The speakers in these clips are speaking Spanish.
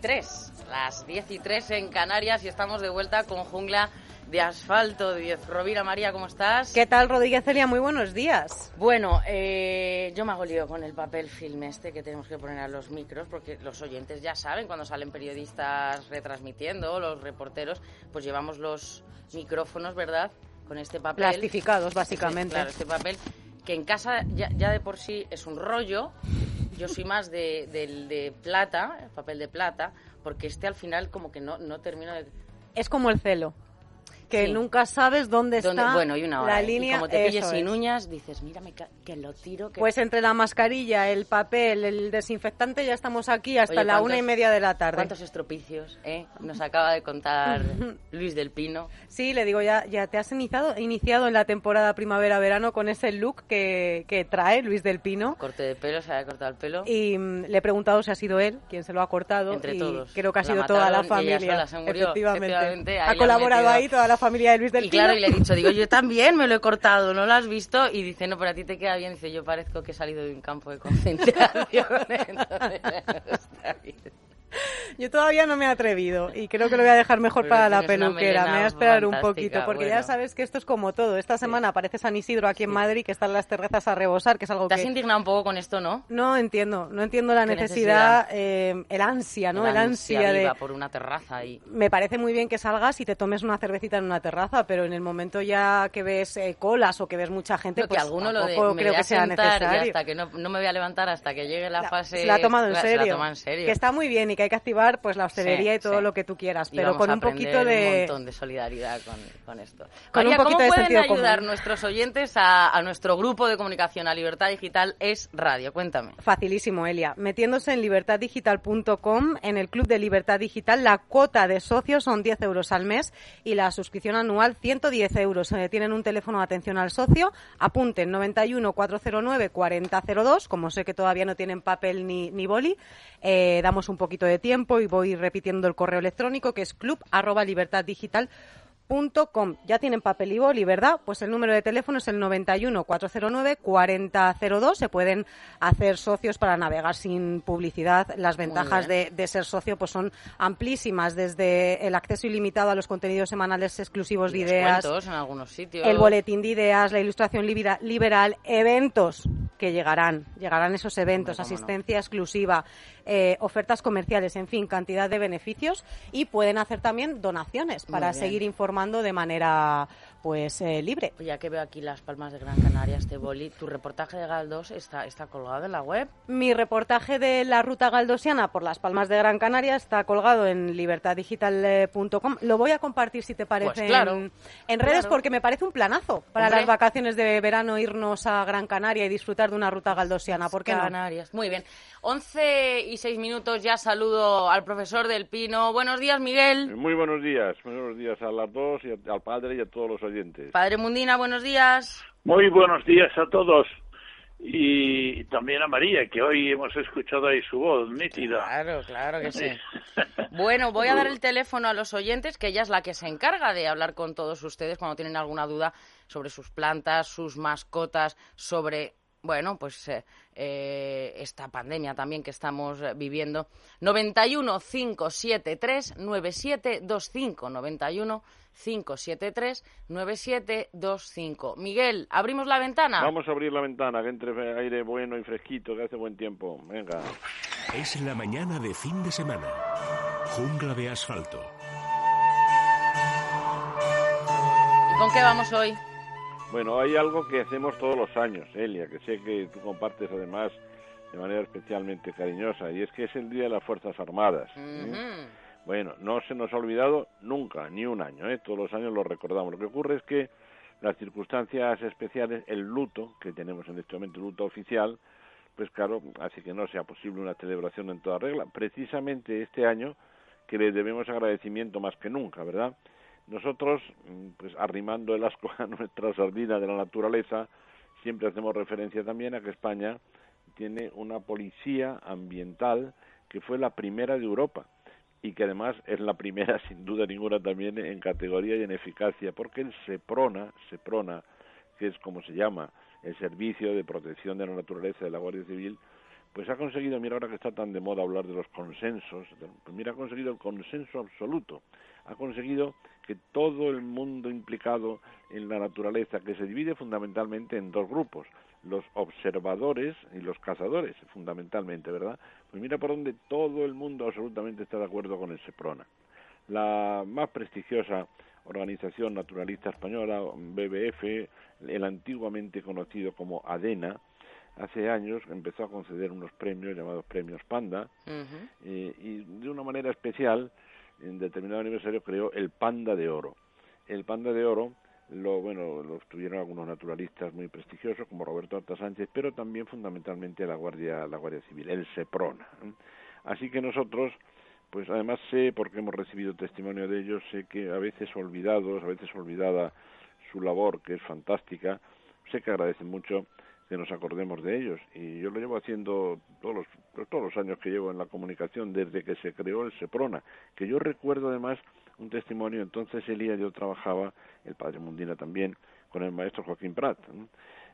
3, las 10 y 3 en Canarias y estamos de vuelta con Jungla de Asfalto. Rovira María, ¿cómo estás? ¿Qué tal, Rodríguez Celia? Muy buenos días. Bueno, eh, yo me hago lío con el papel film este que tenemos que poner a los micros, porque los oyentes ya saben cuando salen periodistas retransmitiendo, los reporteros, pues llevamos los micrófonos, ¿verdad? Con este papel. Plastificados, básicamente. Claro, este papel que en casa ya, ya de por sí es un rollo. Yo soy más de, del de plata, el papel de plata, porque este al final como que no, no termino de... Es como el celo, que Sí. nunca sabes dónde ¿Dónde? está Bueno, y una hora. la ¿eh? línea. y como te pilles sin es. uñas, dices, mira, me ca- que lo tiro. Que... Pues entre la mascarilla, el papel, el desinfectante, ya estamos aquí hasta Oye, la una y ¿cuántos- media de la tarde. ¿Cuántos estropicios eh? nos acaba de contar Luis del Pino? Sí, le digo, ya, ya te has iniciado, iniciado en la temporada primavera-verano con ese look que, que trae Luis del Pino. Corte de pelo, se había cortado el pelo. Y mm, le he preguntado si ha sido él quien se lo ha cortado. Entre y todos. Creo que ha La sido toda la mataron y ella familia. sola se murió. Efectivamente. Efectivamente, ha colaborado ahí toda la familia de Luis del Y Pino. claro, y le he dicho, digo, yo también me lo he cortado, ¿no lo has visto? Y dice, no, pero a ti te queda bien. Dice, yo parezco que he salido de un campo de concentración. Entonces, está bien. Yo todavía no me he atrevido y creo que lo voy a dejar mejor Pero para la peluquera. Me voy a esperar un poquito porque ya sabes que esto es como todo. Esta semana aparece San Isidro aquí en Madrid, que están las terrazas a rebosar, que es algo Te has que indignado un poco con esto, ¿no? no entiendo. No entiendo la ¿Qué necesidad, eh, el ansia, ¿no? El, ansia, de... por una terraza y... Me parece muy bien que salgas y te tomes una cervecita en una terraza, pero en el momento ya que ves eh, colas o que ves mucha gente, No, que pues alguno lo de tampoco me creo que sea y necesario. hasta que no, no me voy a levantar hasta que llegue la, La- fase se la ha tomado en la- serio. se la toma en serio. Que está muy bien y que hay que activar pues la hostelería Sí, y todo sí. lo que tú quieras, Y pero con un poquito de... un montón de solidaridad con, con esto. Con un poquito ¿cómo de pueden sentido ayudar común? nuestros oyentes a, a nuestro grupo de comunicación a Libertad Digital es Radio? Cuéntame. Facilísimo, Elia. Metiéndose en libertaddigital.com, en el Club de Libertad Digital, la cuota de socios son 10 euros al mes y la suscripción anual 110 euros. Eh, tienen un teléfono de atención al socio, apunten 91 409 4002, como sé que todavía no tienen papel ni, ni boli, eh, damos un poquito de tiempo y voy repitiendo el correo electrónico que es club arroba libertaddigital Com. Ya tienen papel y boli, ¿verdad? Pues el número de teléfono es el 91 409 4002. Se pueden hacer socios para navegar sin publicidad. Las ventajas de, de ser socio pues son amplísimas, desde el acceso ilimitado a los contenidos semanales exclusivos de ideas, en algunos sitios. el boletín de ideas, la ilustración libera- liberal, eventos que llegarán, llegarán esos eventos, Hombre, cómo no. asistencia exclusiva, eh, ofertas comerciales, en fin, cantidad de beneficios y pueden hacer también donaciones Muy para bien. seguir informando de manera pues eh, libre. Ya que veo aquí las palmas de Gran Canaria, este boli, tu reportaje de Galdós está, está colgado en la web. Mi reportaje de la ruta galdosiana por las Palmas de Gran Canaria está colgado en libertaddigital.com. Lo voy a compartir si te parece Pues claro, en, en redes claro. porque me parece un planazo para Hombre. las vacaciones de verano irnos a Gran Canaria y disfrutar de una ruta galdosiana. ¿Por qué no? Canarias. Muy bien. 11 y 6 minutos, ya saludo al profesor del Pino. Buenos días, Miguel. Muy buenos días, buenos días a las dos y al padre y a todos los oyentes. Padre Mundina, buenos días. Muy buenos días a todos y también a María, que hoy hemos escuchado ahí su voz nítida. Claro, claro que sí. Bueno, voy a dar el teléfono a los oyentes, que ella es la que se encarga de hablar con todos ustedes cuando tienen alguna duda sobre sus plantas, sus mascotas, sobre, bueno, pues eh, eh, esta pandemia también que estamos eh, viviendo. 91 573 9725 91 573 9725. Miguel, abrimos la ventana. Vamos a abrir la ventana, que entre aire bueno y fresquito, que hace buen tiempo. Venga. Es la mañana de fin de semana. Jungla de asfalto. ¿Y con qué vamos hoy? Bueno, hay algo que hacemos todos los años, Elia, que sé que tú compartes además de manera especialmente cariñosa, y es que es el Día de las Fuerzas Armadas. ¿eh? Bueno, no se nos ha olvidado nunca, ni un año, ¿eh? todos los años lo recordamos. Lo que ocurre es que las circunstancias especiales, el luto que tenemos en este momento, el luto oficial, pues claro, hace que no sea posible una celebración en toda regla. Precisamente este año que le debemos agradecimiento más que nunca, ¿verdad? Nosotros, mm, pues arrimando el asco a nuestra sardina de la naturaleza, siempre hacemos referencia también a que España tiene una policía ambiental que fue la primera de Europa y que además es la primera sin duda ninguna también en categoría y en eficacia porque el SEPRONA, SEPRONA que es como se llama el Servicio de Protección de la Naturaleza de la Guardia Civil, pues ha conseguido, mira ahora que está tan de moda hablar de los consensos, pues mira, ha conseguido el consenso absoluto, ha conseguido que todo el mundo implicado en la naturaleza, que se divide fundamentalmente en dos grupos, los observadores y los cazadores, fundamentalmente, ¿verdad? Pues mira por dónde todo el mundo absolutamente está de acuerdo con el SEPRONA. La más prestigiosa organización naturalista española, BBF, el antiguamente conocido como ADENA, hace años empezó a conceder unos premios llamados premios Panda eh, y de una manera especial en determinado aniversario creó el Panda de Oro. El Panda de Oro lo bueno lo tuvieron algunos naturalistas muy prestigiosos como Roberto Arta Sánchez pero también fundamentalmente la guardia la guardia civil el Seprona así que nosotros pues además sé porque hemos recibido testimonio de ellos sé que a veces olvidados a veces olvidada su labor que es fantástica sé que agradecen mucho que nos acordemos de ellos y yo lo llevo haciendo todos los pues, todos los años que llevo en la comunicación desde que se creó el Seprona que yo recuerdo además un testimonio entonces Elías yo trabajaba el padre Mundina también, con el maestro Joaquín Prat.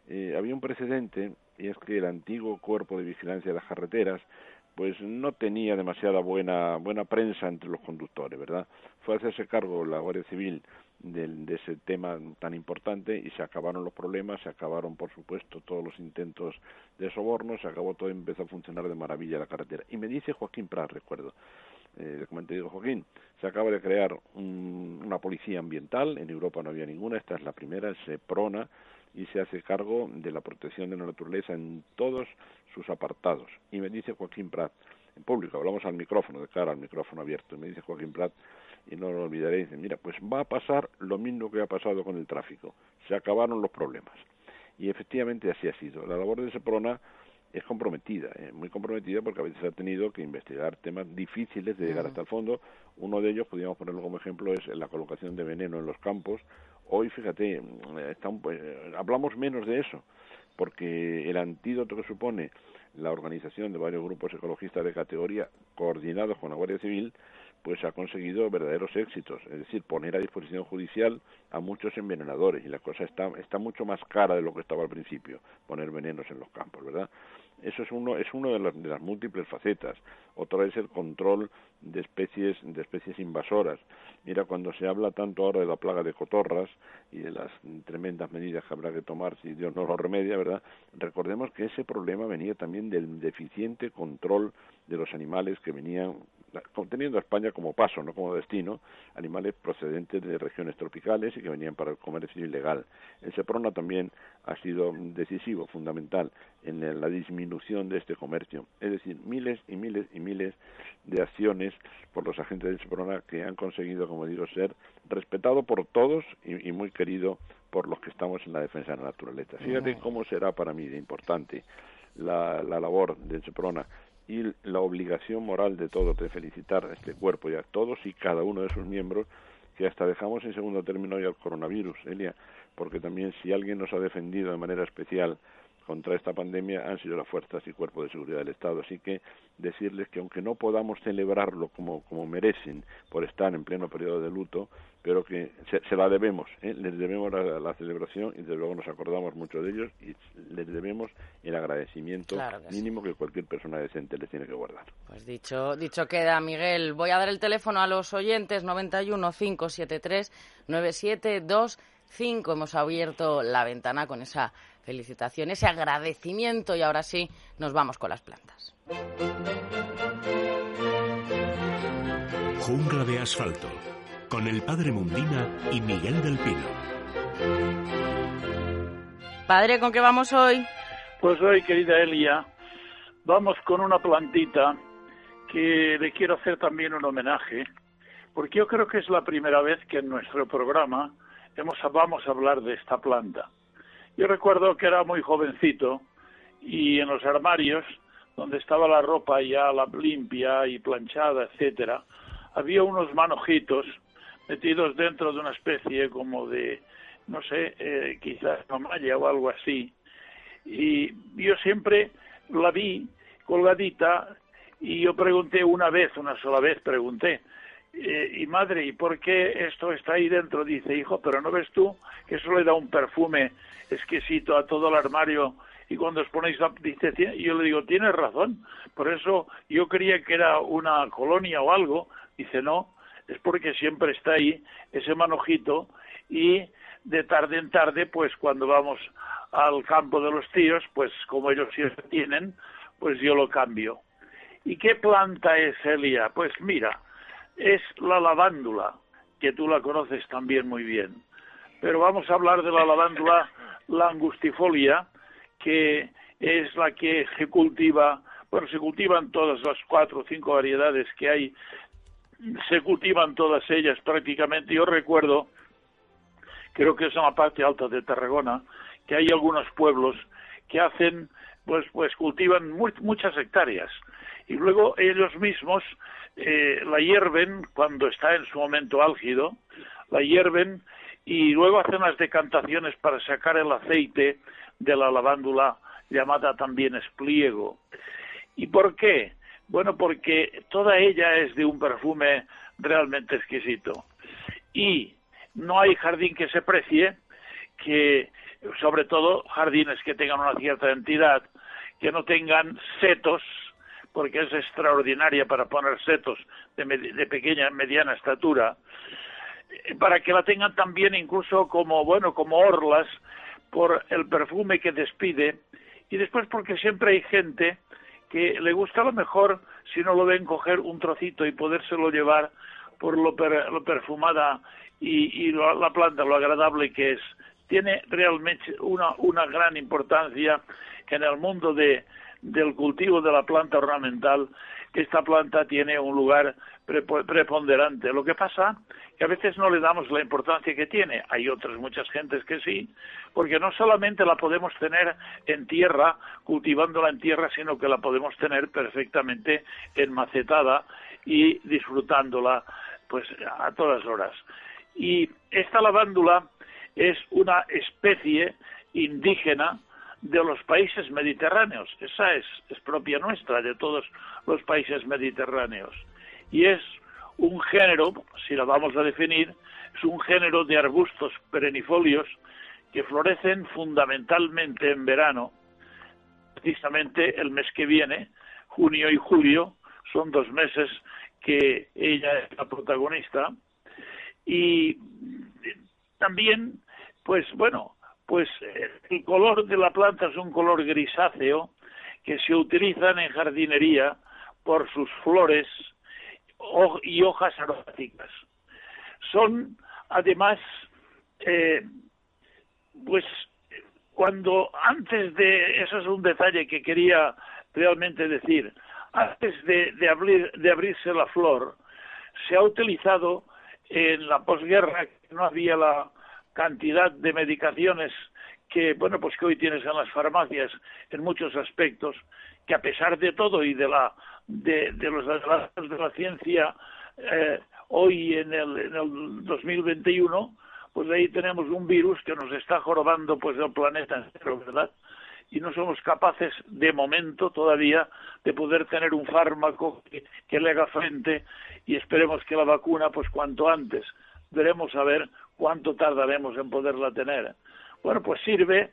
Eh, había un precedente y es que el antiguo cuerpo de vigilancia de las carreteras pues no tenía demasiada buena buena prensa entre los conductores, ¿verdad? Fue a hacerse cargo la Guardia Civil de, de, ese tema tan importante y se acabaron los problemas, se acabaron, por supuesto, todos los intentos de soborno, se acabó todo y empezó a funcionar de maravilla la carretera. Y me dice Joaquín Prat, recuerdo, eh, como te digo Joaquín, se acaba de crear una policía ambiental, en Europa no había ninguna, esta es la primera, se prona y se hace cargo de la protección de la naturaleza en todos sus apartados. Y me dice Joaquín Prat, en público, hablamos al micrófono, de cara al micrófono abierto, y me dice Joaquín Prat, y no lo olvidaré, dice, mira, pues va a pasar lo mismo que ha pasado con el tráfico, se acabaron los problemas. Y efectivamente así ha sido. La labor de Seprona es comprometida, eh, muy comprometida porque a veces ha tenido que investigar temas difíciles de llegar hasta el fondo. Uno de ellos, podríamos ponerlo como ejemplo, es la colocación de veneno en los campos. Hoy, fíjate, mm, está eh, hablamos menos de eso, porque el antídoto que supone la organización de varios grupos ecologistas de categoría coordinados con la Guardia Civil pues ha conseguido verdaderos éxitos, es decir, poner a disposición judicial a muchos envenenadores y la cosa está, está mucho más cara de lo que estaba al principio, poner venenos en los campos, ¿verdad? Eso es uno, es uno de las, de las múltiples facetas. Otra es el control de especies, de especies invasoras. Mira, cuando se habla tanto ahora de la plaga de cotorras y de las tremendas medidas que habrá que tomar si Dios no lo remedia, ¿verdad? Recordemos que ese problema venía también del deficiente control de los animales que venían conteniendo a España como paso, no como destino, animales procedentes de regiones tropicales y que venían para el comercio ilegal. El SEPRONA también ha sido decisivo, fundamental, en la disminución de este comercio. Es decir, miles y miles y miles de acciones por los agentes del SEPRONA que han conseguido, como digo, ser respetado por todos y, muy querido por los que estamos en la defensa de la naturaleza. Fíjate cómo será para mí de importante la, la labor del SEPRONA y la obligación moral de todos de felicitar a este cuerpo y a todos y cada uno de sus miembros que hasta dejamos en segundo término ya el coronavirus, Elia, porque también si alguien nos ha defendido de manera especial contra esta pandemia han sido las fuerzas y cuerpos de seguridad del Estado. Así que decirles que aunque no podamos celebrarlo como, como merecen por estar en pleno periodo de luto, pero que se, la debemos, ¿eh? les debemos la, celebración y desde luego nos acordamos mucho de ellos y les debemos el agradecimiento mínimo que cualquier persona decente les tiene que guardar. Pues dicho, dicho queda, Miguel. Voy a dar el teléfono a los oyentes 91 573 9725. Hemos abierto la ventana con esa felicitación, ese agradecimiento y ahora sí nos vamos con las plantas. Jungla de asfalto con el padre Mundina y Miguel del Pino. Padre, ¿con qué vamos hoy? Pues hoy, querida Elia, vamos con una plantita que le quiero hacer también un homenaje, porque yo creo que es la primera vez que en nuestro programa hemos, vamos a hablar de esta planta. Yo recuerdo que era muy jovencito y en los armarios, donde estaba la ropa ya limpia y planchada, etcétera, había unos manojitos metidos dentro de una especie como de, no sé, eh, quizás malla o algo así. Y yo siempre la vi colgadita y yo pregunté una vez, una sola vez pregunté, eh, y madre, ¿y por qué esto está ahí dentro? Dice, hijo, pero ¿no ves tú que eso le da un perfume exquisito a todo el armario? Y cuando os ponéis, dice, y yo le digo, tienes razón, por eso yo creía que era una colonia o algo. Dice, no, es porque siempre está ahí ese manojito y de tarde en tarde, pues cuando vamos al campo de los tíos, pues como ellos siempre tienen, pues yo lo cambio. ¿Y qué planta es, Elia? Pues mira, es la lavándula, que tú la conoces también muy bien. Pero vamos a hablar de la lavándula langustifolia, que es la que se cultiva, bueno, se cultivan todas las cuatro o cinco variedades que hay se cultivan todas ellas prácticamente. Yo recuerdo, creo que es en la parte alta de Tarragona, que hay algunos pueblos que hacen, pues, pues cultivan muchas hectáreas y luego ellos mismos eh, la hierven cuando está en su momento álgido, la hierven y luego hacen las decantaciones para sacar el aceite de la lavándula llamada también espliego. ¿Y por qué? Bueno, porque toda ella es de un perfume realmente exquisito. Y no hay jardín que se precie que, sobre todo, jardines que tengan una cierta entidad, que no tengan setos, porque es extraordinaria para poner setos de, de pequeña, mediana estatura, eh, para que la tengan también incluso como, bueno, como orlas, por el perfume que despide, y después porque siempre hay gente que le gusta lo mejor si no lo ven coger un trocito y podérselo llevar por lo, perfumada y, la planta, lo agradable que es. Tiene realmente una, una gran importancia en el mundo de, del cultivo de la planta ornamental. Esta planta tiene un lugar preponderante. Lo que pasa que a veces no le damos la importancia que tiene. Hay otras muchas gentes que sí, porque no solamente la podemos tener en tierra, cultivándola en tierra, sino que la podemos tener perfectamente enmacetada y disfrutándola pues a todas horas. Y esta lavándula es una especie indígena de los países mediterráneos. Esa es, es propia nuestra, de todos los países mediterráneos. Y es un género, si la vamos a definir, es un género de arbustos perennifolios que florecen fundamentalmente en verano, precisamente el mes que viene, junio y julio, son dos meses que ella es la protagonista, y también, pues bueno, pues el color de la planta es un color grisáceo que se utilizan en jardinería por sus flores y hojas aromáticas. Son, además, eh, pues cuando antes de, eso es un detalle que quería realmente decir, antes de, de, abrir, de abrirse la flor, se ha utilizado en la posguerra, que no había la cantidad de medicaciones que, bueno, pues que hoy tienes en las farmacias en muchos aspectos, que a pesar de todo y de la de, de los avances de la ciencia eh, hoy en el, en el 2021, pues ahí tenemos un virus que nos está jorobando pues el planeta entero, ¿verdad? Y no somos capaces, de momento todavía, de poder tener un fármaco que, que le haga frente y esperemos que la vacuna, pues cuanto antes. Veremos a ver cuánto tardaremos en poderla tener. Bueno, pues sirve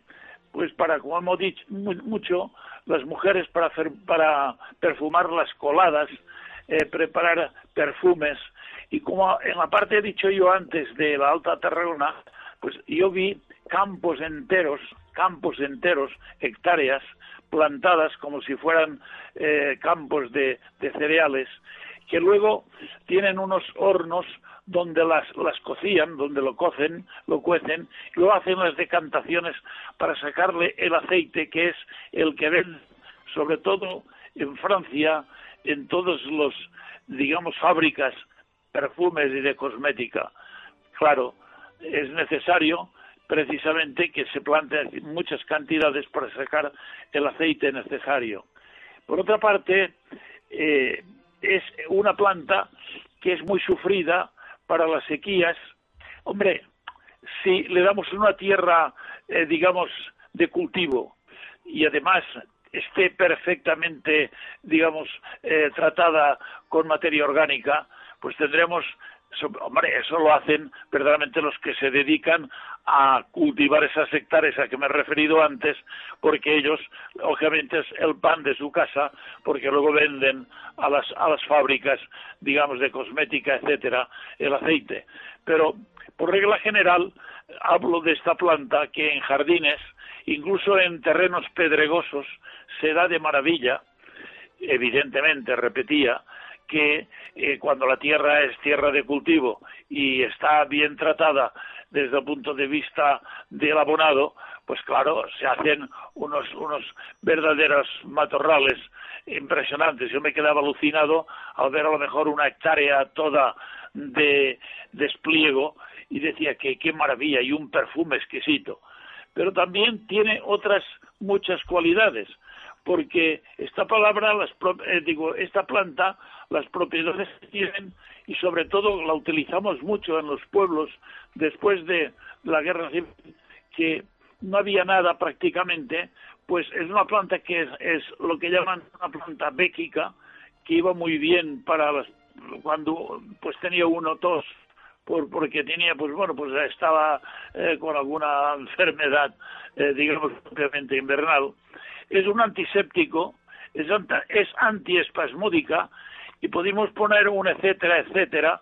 pues para, como hemos dicho mucho, las mujeres para, para perfumar las coladas, eh, preparar perfumes. Y como en la parte he dicho yo antes de la Alta Tarragona, pues yo vi campos enteros, campos enteros, hectáreas, plantadas como si fueran eh, campos de, de cereales, que luego tienen unos hornos donde las, las cocían, donde lo cocen, lo cuecen, y luego hacen las decantaciones para sacarle el aceite que es el que ven, sobre todo en Francia, en todos los, digamos, fábricas, perfumes y de cosmética. Claro, es necesario precisamente que se planten muchas cantidades para sacar el aceite necesario. Por otra parte, eh, es una planta que es muy sufrida para las sequías. Hombre, si le damos una tierra, eh, digamos, de cultivo y además esté perfectamente, digamos, eh, tratada con materia orgánica, pues tendremos hombre, eso lo hacen verdaderamente los que se dedican a cultivar esas hectáreas a que me he referido antes, porque ellos, obviamente, es el pan de su casa, porque luego venden a las, a las fábricas, digamos, de cosmética, etcétera, el aceite. Pero, por regla general, hablo de esta planta que en jardines, incluso en terrenos pedregosos, se da de maravilla, evidentemente, repetía, que eh, cuando la tierra es tierra de cultivo y está bien tratada desde el punto de vista del abonado, pues claro, se hacen unos, unos verdaderos matorrales impresionantes. Yo me quedaba alucinado al ver a lo mejor una hectárea toda de despliego y decía que qué maravilla y un perfume exquisito. Pero también tiene otras muchas cualidades porque esta palabra, las, eh, digo, esta planta, las propiedades que tienen y sobre todo la utilizamos mucho en los pueblos después de la guerra civil, que no había nada prácticamente, pues es una planta que es, lo que llaman una planta béquica, que iba muy bien para las, cuando pues tenía uno tos por, porque tenía, pues bueno, pues estaba eh, con alguna enfermedad, eh, digamos, propiamente invernal es un antiséptico, es, es antiespasmódica y pudimos poner un etcétera, etcétera,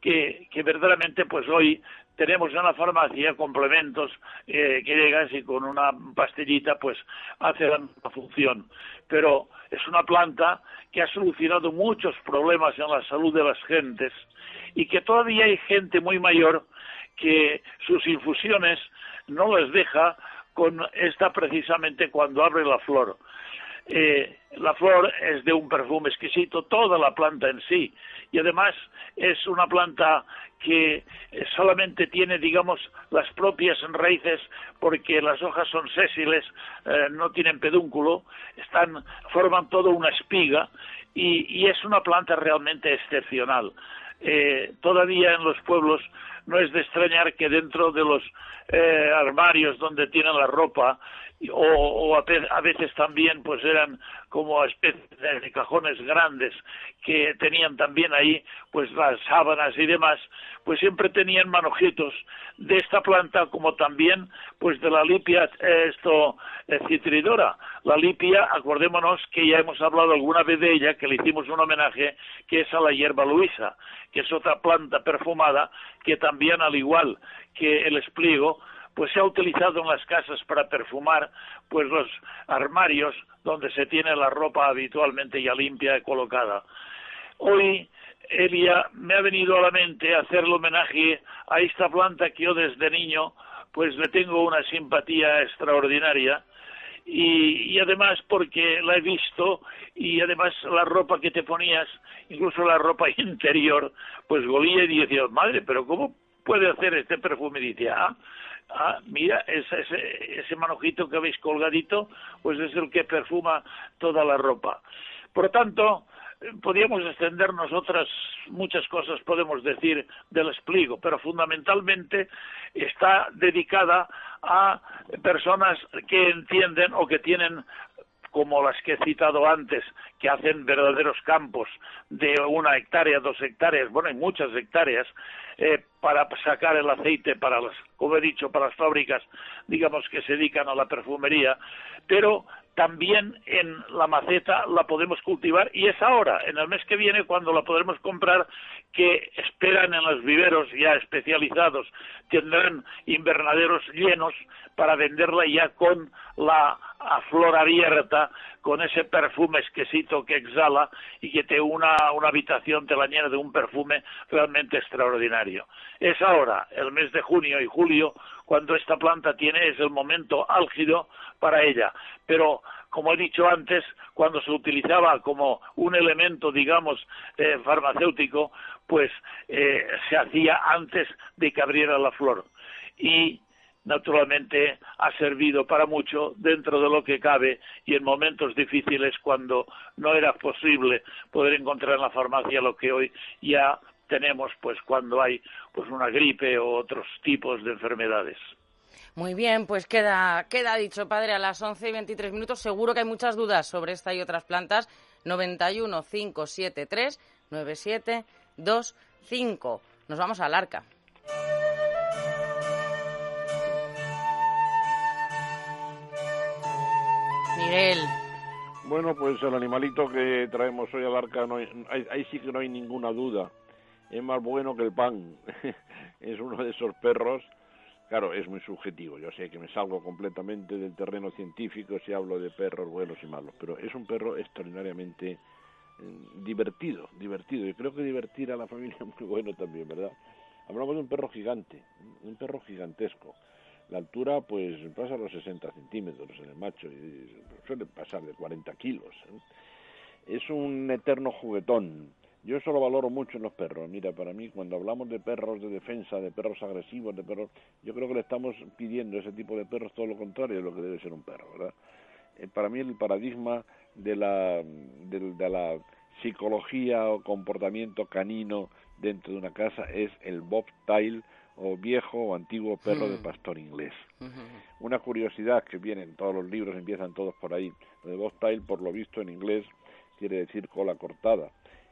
que, que verdaderamente pues hoy tenemos en la farmacia complementos eh, que llegas y con una pastillita pues hace la función. Pero es una planta que ha solucionado muchos problemas en la salud de las gentes y que todavía hay gente muy mayor que sus infusiones no les deja con esta precisamente cuando abre la flor. Eh, la flor es de un perfume exquisito, toda la planta en sí, y además es una planta que solamente tiene, digamos, las propias raíces, porque las hojas son sésiles, eh, no tienen pedúnculo, están, forman toda una espiga, y, es una planta realmente excepcional. Eh, todavía en los pueblos no es de extrañar que dentro de los eh, armarios donde tienen la ropa o, a, veces también pues eran como especies de cajones grandes que tenían también ahí pues las sábanas y demás pues siempre tenían manojitos de esta planta como también pues de la lipia esto eh, citridora. La lipia acordémonos que ya hemos hablado alguna vez de ella que le hicimos un homenaje que es a la hierba luisa que es otra planta perfumada que también al igual que el espliego pues se ha utilizado en las casas para perfumar pues los armarios donde se tiene la ropa habitualmente ya limpia y colocada. Hoy Elia me ha venido a la mente hacerle homenaje a esta planta que yo desde niño pues le tengo una simpatía extraordinaria y, y, además porque la he visto y además la ropa que te ponías, incluso la ropa interior, pues golía y decía, madre, pero ¿cómo puede hacer este perfume? Y dice, ah, ah, mira, ese, ese, ese manojito que habéis colgadito, pues es el que perfuma toda la ropa. Por tanto, podríamos extendernos otras muchas cosas, podemos decir, del expligo, pero fundamentalmente está dedicada a personas que entienden o que tienen como las que he citado antes, que hacen verdaderos campos de una hectárea, dos hectáreas, bueno, hay muchas hectáreas, eh, para sacar el aceite para las, como he dicho, para las fábricas, digamos que se dedican a la perfumería, pero también en la maceta la podemos cultivar y es ahora, en el mes que viene, cuando la podremos comprar, que esperan en los viveros ya especializados, tendrán invernaderos llenos para venderla ya con la flor abierta, con ese perfume exquisito que exhala y que te una una habitación, te la llena de un perfume realmente extraordinario. Es ahora, el mes de junio y julio, cuando esta planta tiene, es el momento álgido para ella. Pero, como he dicho antes, cuando se utilizaba como un elemento, digamos, eh, farmacéutico, pues eh, se hacía antes de que abriera la flor. Y naturalmente ha servido para mucho dentro de lo que cabe y en momentos difíciles cuando no era posible poder encontrar en la farmacia lo que hoy ya tenemos pues cuando hay pues una gripe o otros tipos de enfermedades. Muy bien, pues queda, queda dicho, padre, a las 11 y 23 minutos. Seguro que hay muchas dudas sobre esta y otras plantas. 91 573 9725. Nos vamos al arca. Miguel. Bueno, pues el animalito que traemos hoy al arca, no ahí sí que no hay ninguna duda es más bueno que el pan. es uno de esos perros, claro, es muy subjetivo. Yo sé que me salgo completamente del terreno científico si hablo de perros buenos y malos, pero es un perro extraordinariamente divertido, divertido. Y creo que divertir a la familia es muy bueno también, ¿verdad? Hablamos de un perro gigante, un perro gigantesco. La altura, pues, pasa los 60 centímetros en el macho y suele pasar de 40 kilos. ¿eh? Es un eterno juguetón, yo eso lo valoro mucho en los perros. Mira, para mí, cuando hablamos de perros de defensa, de perros agresivos, de perros, yo creo que le estamos pidiendo a ese tipo de perros todo lo contrario de lo que debe ser un perro, ¿verdad? Eh, para mí el paradigma de la, de, la psicología o comportamiento canino dentro de una casa es el bobtail o viejo o antiguo perro de hmm. pastor inglés. Una curiosidad que viene en todos los libros, empiezan todos por ahí. Lo de bobtail, por lo visto en inglés, quiere decir cola cortada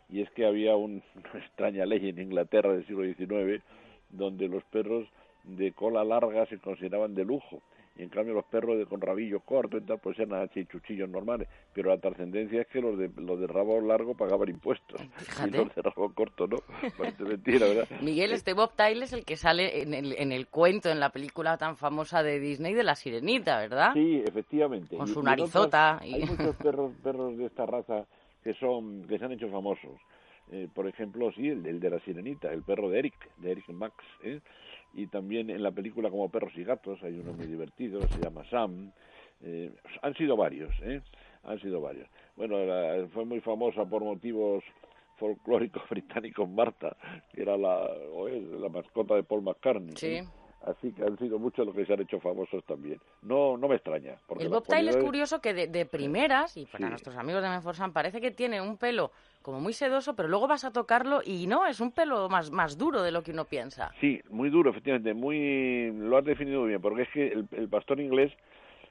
y es que había una extraña ley en Inglaterra del siglo XIX donde los perros de cola larga se consideraban de lujo y en cambio los perros de con rabillo corto y tal pues eran así chuchillos normales. Pero la trascendencia es que los de los de rabo largo pagaban impuestos. Y los de rabo corto no. Parece mentira verdad Miguel este Bob Tyler es el que sale en el, en el cuento en la película tan famosa de Disney de la sirenita verdad sí efectivamente. Con su narizota y... hay muchos perros perros de esta raza que son que se han hecho famosos. Eh, por ejemplo, sí, el, de la sirenita, el perro de Eric, de Eric Max, ¿eh? y también en la película como Perros y Gatos hay uno muy divertido, se llama Sam. Eh, han sido varios, ¿eh? Han sido varios. Bueno, fue muy famosa por motivos folclóricos británicos Marta, que era la, la mascota de Paul McCartney. Sí. Así que han sido muchos los que se han hecho famosos también. No no me extraña. Porque el bobtail es curioso que de, primeras, y para nuestros amigos de Menforsan, parece que tiene un pelo como muy sedoso, pero luego vas a tocarlo y no, es un pelo más, más duro de lo que uno piensa. Sí, muy duro, efectivamente. muy Lo has definido bien, porque es que el, pastor inglés,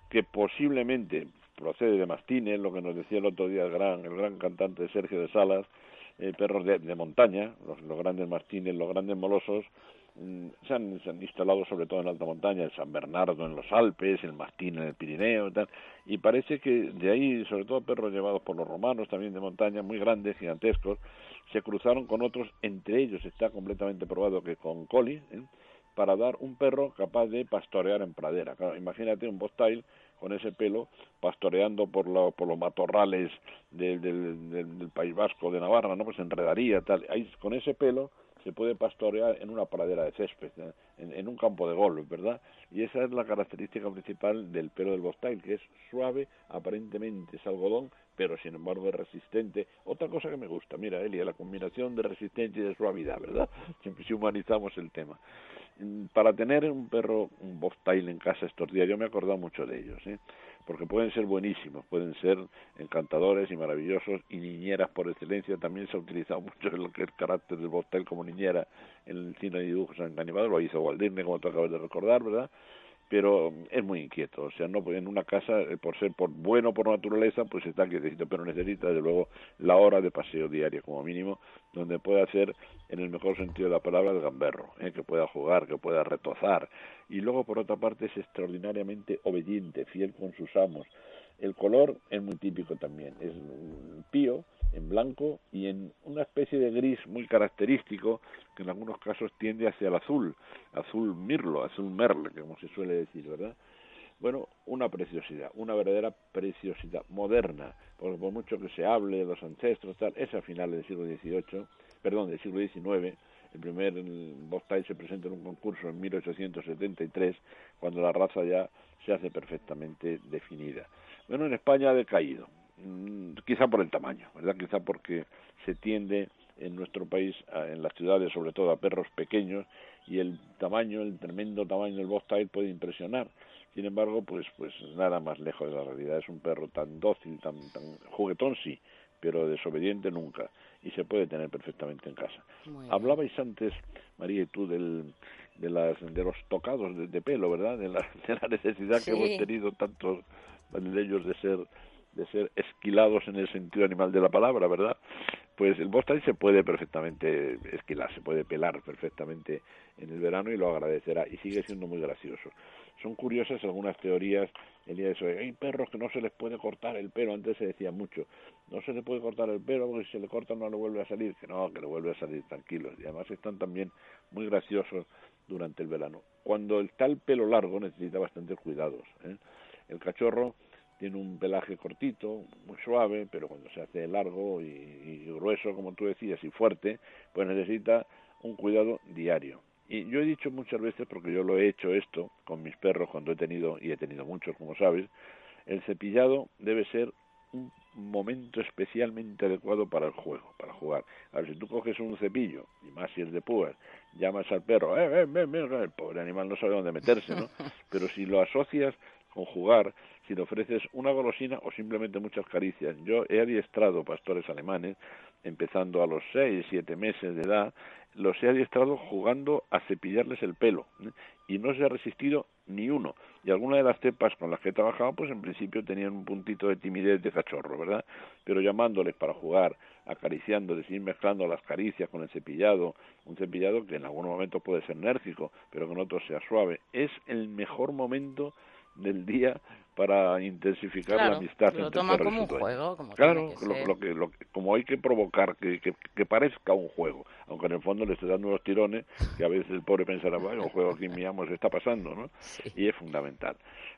que posiblemente procede de mastines, lo que nos decía el otro día el gran, el gran cantante Sergio de Salas, eh, perros de, montaña, los grandes mastines, los grandes molosos, se han, se han, instalado sobre todo en alta montaña, el San Bernardo en los Alpes, el Mastín en el Pirineo y tal, y parece que de ahí, sobre todo perros llevados por los romanos también de montaña, muy grandes, gigantescos, se cruzaron con otros, entre ellos está completamente probado que con Collie, ¿eh? para dar un perro capaz de pastorear en pradera. imagínate un bobtail con ese pelo pastoreando por, por los matorrales del, del, País Vasco, de Navarra, ¿no? Pues enredaría, tal. Ahí, con ese pelo se puede pastorear en una pradera de césped, en, un campo de golf, ¿verdad? Y esa es la característica principal del pelo del bobtail, que es suave, aparentemente es algodón, pero sin embargo es resistente. Otra cosa que me gusta, mira, Elia, la combinación de resistencia y de suavidad, ¿verdad? Siempre si humanizamos el tema. Mm, para tener un perro, un bobtail en casa estos días, yo me he acordado mucho de ellos, ¿eh? Porque pueden ser buenísimos, pueden ser encantadores y maravillosos y niñeras por excelencia. También se ha utilizado mucho es el carácter del bostel como niñera en el cine de dibujos animados, lo hizo Walt como tú acabas de recordar, ¿verdad? Pero es muy inquieto, o sea, no en una casa eh, por ser por bueno por naturaleza, pues está quietecito, pero necesita desde luego la hora de paseo diaria como mínimo, donde pueda hacer en el mejor sentido de la palabra el gamberro, ¿eh? que pueda jugar, que pueda retozar y luego por otra parte es extraordinariamente obediente, fiel con sus amos. El color es muy típico también, es pío, en blanco y en una especie de gris muy característico que en algunos casos tiende hacia el azul, azul mirlo, azul merle, como se suele decir, ¿verdad? Bueno, una preciosidad, una verdadera preciosidad moderna, porque por mucho que se hable de los ancestros, tal, es a finales del siglo XVIII, perdón, del siglo XIX, el primer Bostai se presenta en un concurso en 1873, cuando la raza ya se hace perfectamente definida. Bueno, en España ha decaído, quizá por el tamaño, ¿verdad? Quizá porque se tiende en nuestro país, en las ciudades sobre todo, a perros pequeños y el tamaño, el tremendo tamaño del Boston puede impresionar. Sin embargo, pues, pues nada más lejos de la realidad. Es un perro tan dócil, tan, tan juguetón sí, pero desobediente nunca y se puede tener perfectamente en casa. Hablabais antes, María y tú, del, de, las, de los tocados de, pelo, ¿verdad? De la, de la necesidad que hemos tenido tantos de ellos de ser de ser esquilados en el sentido animal de la palabra, ¿verdad? Pues el Boston se puede perfectamente esquilar, se puede pelar perfectamente en el verano y lo agradecerá y sigue siendo muy gracioso. Son curiosas algunas teorías el día de hoy. Hay perros que no se les puede cortar el pelo, antes se decía mucho, no se le puede cortar el pelo porque si se le corta no le vuelve a salir, que no, que le vuelve a salir tranquilos y además están también muy graciosos durante el verano. Cuando está el pelo largo necesita bastantes cuidados. ¿eh? El cachorro tiene un pelaje cortito, muy suave, pero cuando se hace largo y, grueso, como tú decías, y fuerte, pues necesita un cuidado diario. Y yo he dicho muchas veces, porque yo lo he hecho esto con mis perros cuando he tenido, y he tenido muchos, como sabes, el cepillado debe ser un momento especialmente adecuado para el juego, para jugar. A ver, si tú coges un cepillo, y más si es de púas, llamas al perro, eh, eh, eh, el pobre animal no sabe dónde meterse, ¿no? Pero si lo asocias con jugar, si le ofreces una golosina o simplemente muchas caricias. Yo he adiestrado pastores alemanes, empezando a los seis, siete meses de edad, los he adiestrado jugando a cepillarles el pelo ¿eh? y no se ha resistido ni uno. Y algunas de las cepas con las que he trabajado, pues en principio tenían un puntito de timidez de cachorro, ¿verdad? Pero llamándoles para jugar, acariciándoles, ir mezclando las caricias con el cepillado, un cepillado que en algunos momentos puede ser enérgico, pero que en otros sea suave, es el mejor momento del día para intensificar la amistad lo toma como un juego como claro lo, que, lo, como hay que provocar que, que, parezca un juego aunque en el fondo le esté dando unos tirones que a veces el pobre pensará bueno un juego aquí mi amo se está pasando no y es fundamental.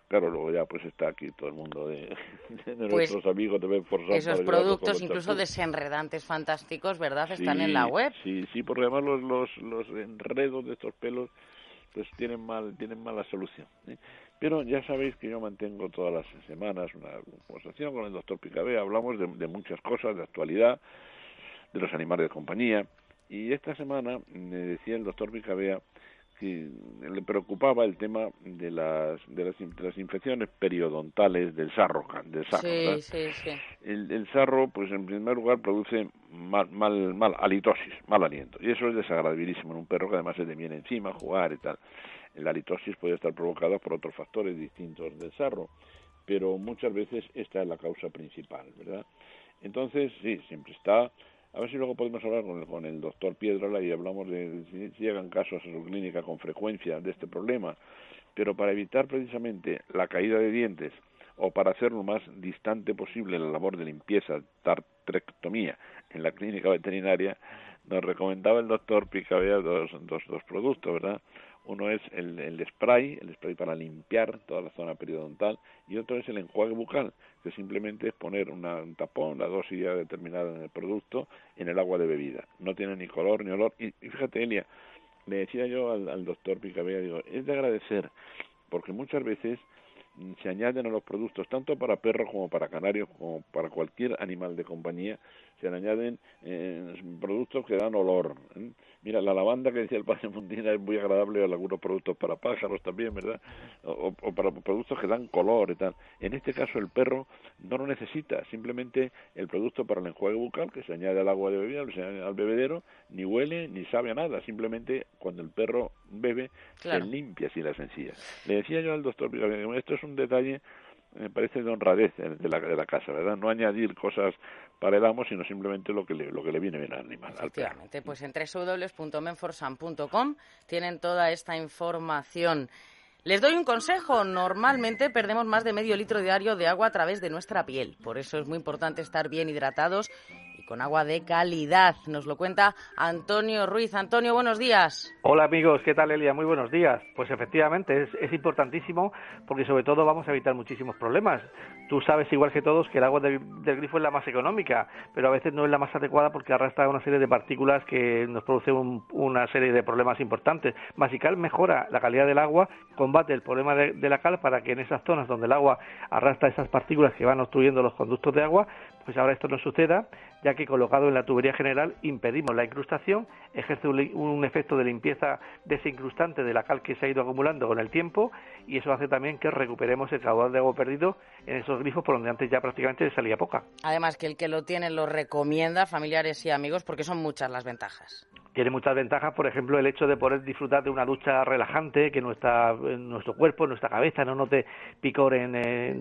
Claro luego ya pues está aquí todo el mundo de, de pues nuestros amigos te ven forzando esos productos incluso desenredantes fantásticos verdad están en la web. sí sí porque además los, los los enredos de estos pelos pues tienen mal tienen mala solución ¿eh? Pero ya sabéis que yo mantengo todas las semanas una conversación con el doctor Picabé, hablamos de, muchas cosas, de actualidad, de los animales de compañía, y esta semana me decía el doctor Picabea que le preocupaba el tema de las, de las, infecciones periodontales del sarro. Del sarro sí, sí, sí. El, el, sarro, pues en primer lugar, produce mal, mal, mal halitosis, mal aliento. Y eso es desagradabilísimo en un perro que además se te viene encima, jugar y tal. La halitosis puede estar provocada por otros factores distintos del sarro, pero muchas veces esta es la causa principal, ¿verdad? Entonces, sí, siempre está. A ver si luego podemos hablar con el, con el doctor Piedrola y hablamos de si llegan casos a su clínica con frecuencia de este problema. Pero para evitar precisamente la caída de dientes o para hacer lo más distante posible la labor de limpieza, tartrectomía en la clínica veterinaria, nos recomendaba el doctor Picabea dos, dos, dos productos, ¿verdad? Uno es el, el, spray, el spray para limpiar toda la zona periodontal, y otro es el enjuague bucal, que simplemente es poner una, un tapón, la dosis ya determinada en el producto, en el agua de bebida. No tiene ni color ni olor. Y, fíjate, Elia, le decía yo al, al doctor Picabea, digo, es de agradecer, porque muchas veces mm, se añaden a los productos, tanto para perros como para canarios, como para cualquier animal de compañía, se le añaden eh, productos que dan olor. ¿eh? Mira, la lavanda que decía el padre Mundina es muy agradable a algunos productos para pájaros también, ¿verdad? O, para productos que dan color y tal. En este caso el perro no lo necesita, simplemente el producto para el enjuague bucal que se añade al agua de bebida, se añade al bebedero, ni huele ni sabe a nada, simplemente cuando el perro bebe se limpia así la sencilla. Le decía yo al doctor, esto es un detalle me parece de honradez de la, de la casa, ¿verdad? No añadir cosas para el amo, sino simplemente lo que le, lo que le viene bien al animal. Efectivamente, pues en www.menforsan.com tienen toda esta información. Les doy un consejo. Normalmente perdemos más de medio litro diario de agua a través de nuestra piel. Por eso es muy importante estar bien hidratados con agua de calidad. Nos lo cuenta Antonio Ruiz. Antonio, buenos días. Hola amigos, ¿qué tal Elia? Muy buenos días. Pues efectivamente es, importantísimo porque sobre todo vamos a evitar muchísimos problemas. Tú sabes igual que todos que el agua del, grifo es la más económica, pero a veces no es la más adecuada porque arrastra una serie de partículas que nos producen una serie de problemas importantes. Masical mejora la calidad del agua, combate el problema de, de la cal para que en esas zonas donde el agua arrastra esas partículas que van obstruyendo los conductos de agua, pues ahora esto no suceda, ya que colocado en la tubería general impedimos la incrustación, ejerce un, efecto de limpieza desincrustante de la cal que se ha ido acumulando con el tiempo y eso hace también que recuperemos el caudal de agua perdido en esos grifos por donde antes ya prácticamente salía poca. Además que el que lo tiene lo recomienda familiares y amigos porque son muchas las ventajas tiene muchas ventajas, por ejemplo, el hecho de poder disfrutar de una ducha relajante, que nuestra, nuestro cuerpo, nuestra cabeza no note picor en,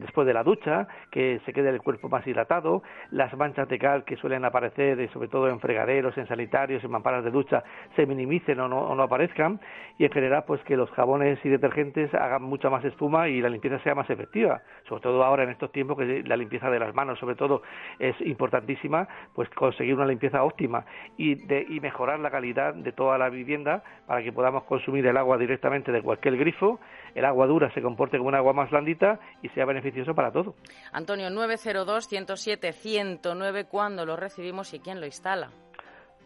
después de la ducha, que se quede el cuerpo más hidratado, las manchas de cal que suelen aparecer, sobre todo en fregaderos, en sanitarios, en mamparas de ducha, se minimicen o no, o no aparezcan, y en general, pues que los jabones y detergentes hagan mucha más espuma y la limpieza sea más efectiva, sobre todo ahora en estos tiempos que la limpieza de las manos, sobre todo, es importantísima, pues conseguir una limpieza óptima y, de, y mejorar la calidad de toda la vivienda para que podamos consumir el agua directamente de cualquier grifo, el agua dura se comporte como un agua más blandita y sea beneficioso para todo. Antonio, 902-107-109, ¿cuándo lo recibimos y quién lo instala?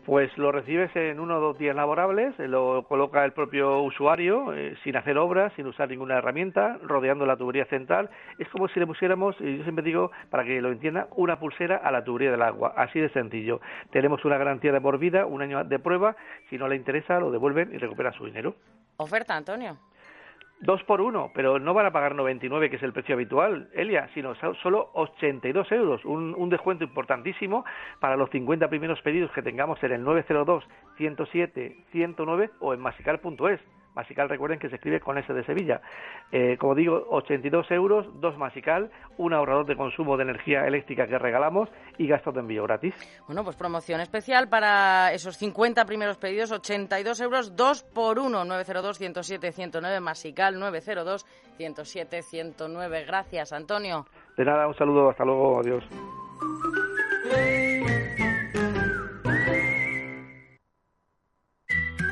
Pues lo recibes en uno o dos días laborables, eh, lo coloca el propio usuario eh, sin hacer obras, sin usar ninguna herramienta, rodeando la tubería central. Es como si le pusiéramos, y yo siempre digo, para que lo entienda, una pulsera a la tubería del agua. Así de sencillo. Tenemos una garantía de por vida, un año de prueba. Si no le interesa, lo devuelven y recupera su dinero. Oferta, Antonio dos por uno, pero no van a pagar 99, que es el precio habitual, Elia, sino solo 82 euros, un, un descuento importantísimo para los 50 primeros pedidos que tengamos en el 902 107 109 o en masical.es. Masical, recuerden que se escribe con S de Sevilla. Eh, como digo, 82 euros, dos Masical, un ahorrador de consumo de energía eléctrica que regalamos y gastos de envío gratis. Bueno, pues promoción especial para esos 50 primeros pedidos, 82 euros, dos por uno, 902-107-109, Masical 902-107-109. Gracias, Antonio. De nada, un saludo, hasta luego, adiós.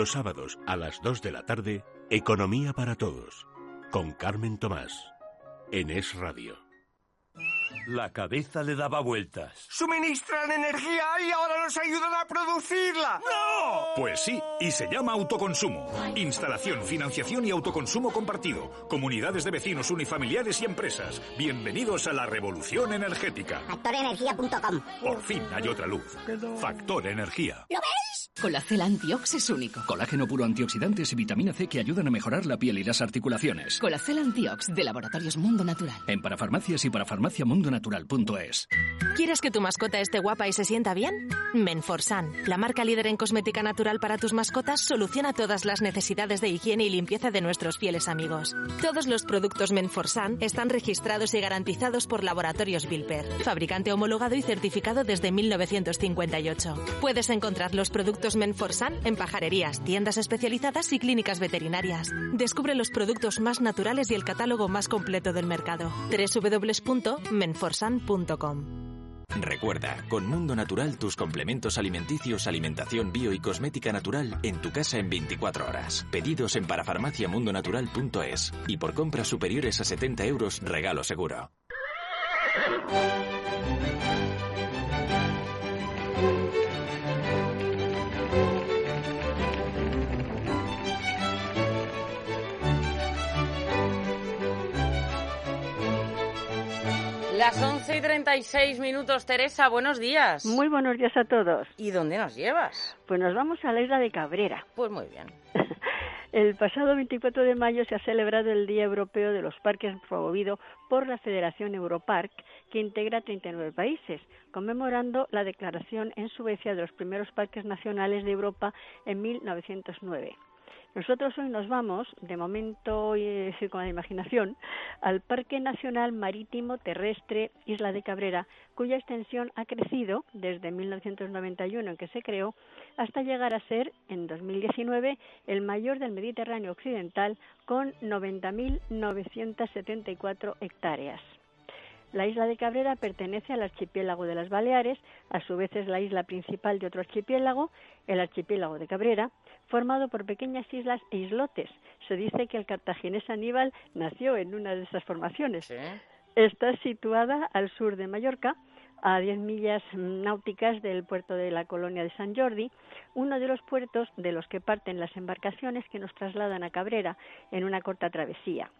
los sábados a las 2 de la tarde, Economía para Todos, con Carmen Tomás, en Es Radio. La cabeza le daba vueltas. Suministran energía y ahora nos ayudan a producirla. ¡No! Pues sí, y se llama autoconsumo. Instalación, financiación y autoconsumo compartido. Comunidades de vecinos unifamiliares y empresas. Bienvenidos a la revolución energética. Factorenergía.com. Por fin hay otra luz. Factor Energía. ¿Lo ves? Colacel Antiox es único. Colágeno puro antioxidantes y vitamina C que ayudan a mejorar la piel y las articulaciones. Colacel Antiox de Laboratorios Mundo Natural. En parafarmacias y parafarmaciamundonatural.es. ¿Quieres que tu mascota esté guapa y se sienta bien? Menforsan, la marca líder en cosmética natural para tus mascotas, soluciona todas las necesidades de higiene y limpieza de nuestros fieles amigos. Todos los productos Menforsan están registrados y garantizados por Laboratorios Bilper, fabricante homologado y certificado desde 1958. Puedes encontrar los productos productos Menforsan en pajarerías, tiendas especializadas y clínicas veterinarias. Descubre los productos más naturales y el catálogo más completo del mercado. www.menforsan.com Recuerda, con Mundo Natural tus complementos alimenticios, alimentación bio y cosmética natural en tu casa en 24 horas. Pedidos en parafarmaciamundonatural.es y por compras superiores a 70 euros regalo seguro. Las 11 y 36 minutos, Teresa, buenos días. Muy buenos días a todos. ¿Y dónde nos llevas? Pues nos vamos a la isla de Cabrera. Pues muy bien. El pasado 24 de mayo se ha celebrado el Día Europeo de los Parques promovido por la Federación Europark, que integra 39 países, conmemorando la declaración en Suecia de los primeros parques nacionales de Europa en 1909. Nosotros hoy nos vamos, de momento y con la imaginación, al Parque Nacional Marítimo Terrestre Isla de Cabrera, cuya extensión ha crecido desde 1991 en que se creó hasta llegar a ser en 2019 el mayor del Mediterráneo occidental con 90.974 hectáreas. La isla de Cabrera pertenece al archipiélago de las Baleares, a su vez es la isla principal de otro archipiélago, el archipiélago de Cabrera, formado por pequeñas islas e islotes. Se dice que el cartaginés Aníbal nació en una de estas formaciones. Está situada al sur de Mallorca, a 10 millas náuticas del puerto de la colonia de San Jordi, uno de los puertos de los que parten las embarcaciones que nos trasladan a Cabrera en una corta travesía.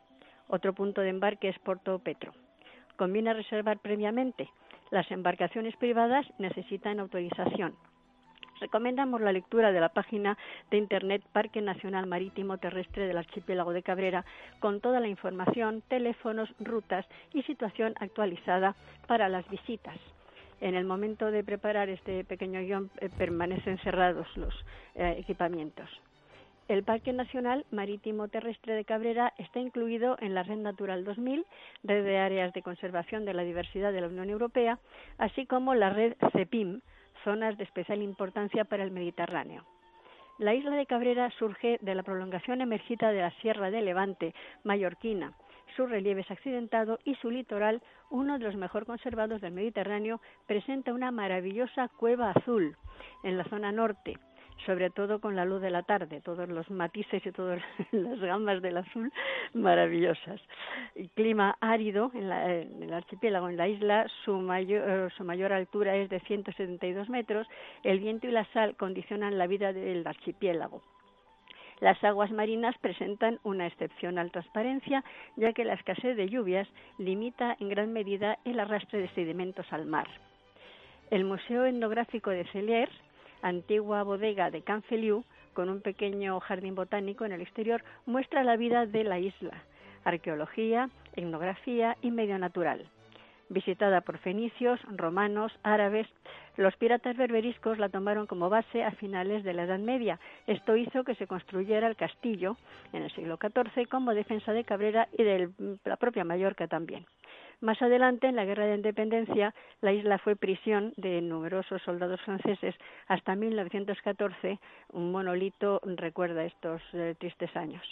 Otro punto de embarque es Porto Petro. Conviene reservar previamente. Las embarcaciones privadas necesitan autorización recomendamos la lectura de la página de Internet Parque Nacional Marítimo Terrestre del Archipiélago de Cabrera con toda la información, teléfonos, rutas y situación actualizada para las visitas. En el momento de preparar este pequeño guion eh, permanecen cerrados los eh, equipamientos. El Parque Nacional Marítimo Terrestre de Cabrera está incluido en la Red Natural 2000, red de áreas de conservación de la diversidad de la Unión Europea, así como la red CEPIM, zonas de especial importancia para el Mediterráneo. La isla de Cabrera surge de la prolongación emergida de la Sierra de Levante, mallorquina. Su relieve es accidentado y su litoral, uno de los mejor conservados del Mediterráneo, presenta una maravillosa cueva azul en la zona norte, sobre todo con la luz de la tarde, todos los matices y todas las gamas del azul maravillosas. El clima árido en, el archipiélago, en la isla, su mayor, eh, su mayor altura es de 172 metros, el viento y la sal condicionan la vida del archipiélago. Las aguas marinas presentan una excepcional transparencia, ya que la escasez de lluvias limita en gran medida el arrastre de sedimentos al mar. El Museo Etnográfico de Celier antigua bodega de Canfeliu, con un pequeño jardín botánico en el exterior, muestra la vida de la isla, arqueología, etnografía y medio natural. Visitada por fenicios, romanos, árabes, los piratas berberiscos la tomaron como base a finales de la Edad Media. Esto hizo que se construyera el castillo en el siglo XIV como defensa de Cabrera y de la propia Mallorca también. Más adelante, en la Guerra de Independencia, la isla fue prisión de numerosos soldados franceses. Hasta 1914, un monolito recuerda estos eh, tristes años.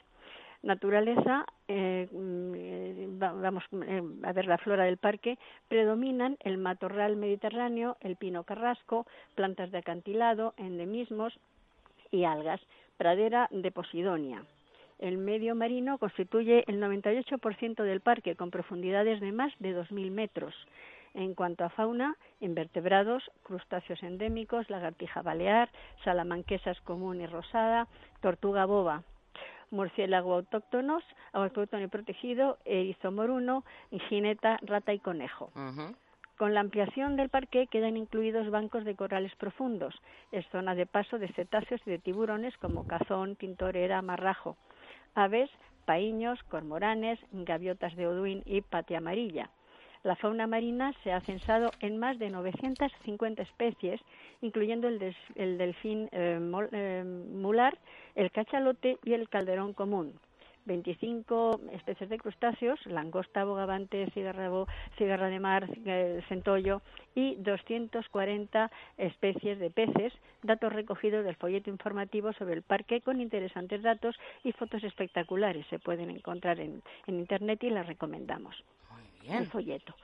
Naturaleza, eh, mm, vamos eh, a ver la flora del parque, predominan el matorral mediterráneo, el pino carrasco, plantas de acantilado, endemismos y algas, pradera de Posidonia. El medio marino constituye el 98% del parque, con profundidades de más de 2.000 metros. En cuanto a fauna, invertebrados, crustáceos endémicos, lagartija balear, salamanquesas común y rosada, tortuga boba, murciélago autóctonos, autóctono y protegido, erizo moruno, jineta, rata y conejo. Con la ampliación del parque quedan incluidos bancos de corrales profundos. Es zona de paso de cetáceos y de tiburones como cazón, tintorera, marrajo aves, paíños, cormoranes, gaviotas de Oduin y patia amarilla. La fauna marina se ha censado en más de 950 especies, incluyendo el, delfín eh, eh, mular, el cachalote y el calderón común. 25 especies de crustáceos, langosta, bogavante, cigarra, cigarra de mar, eh, centollo y 240 especies de peces, datos recogidos del folleto informativo sobre el parque con interesantes datos y fotos espectaculares. Se pueden encontrar en, Internet y las recomendamos. El folleto.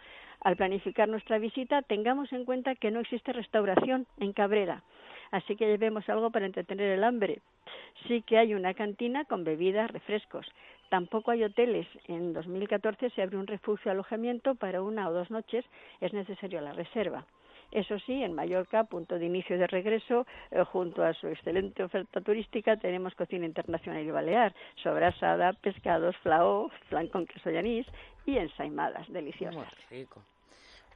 Al planificar nuestra visita, tengamos en cuenta que no existe restauración en Cabrera así que llevemos algo para entretener el hambre. Sí que hay una cantina con bebidas, refrescos. Tampoco hay hoteles. En 2014 se abrió un refugio alojamiento para una o dos noches. Es necesario la reserva. Eso sí, en Mallorca, punto de inicio de regreso, eh, junto a su excelente oferta turística, tenemos cocina internacional y balear, sobrasada, pescados, flao, flan con queso y anís y ensaimadas deliciosas.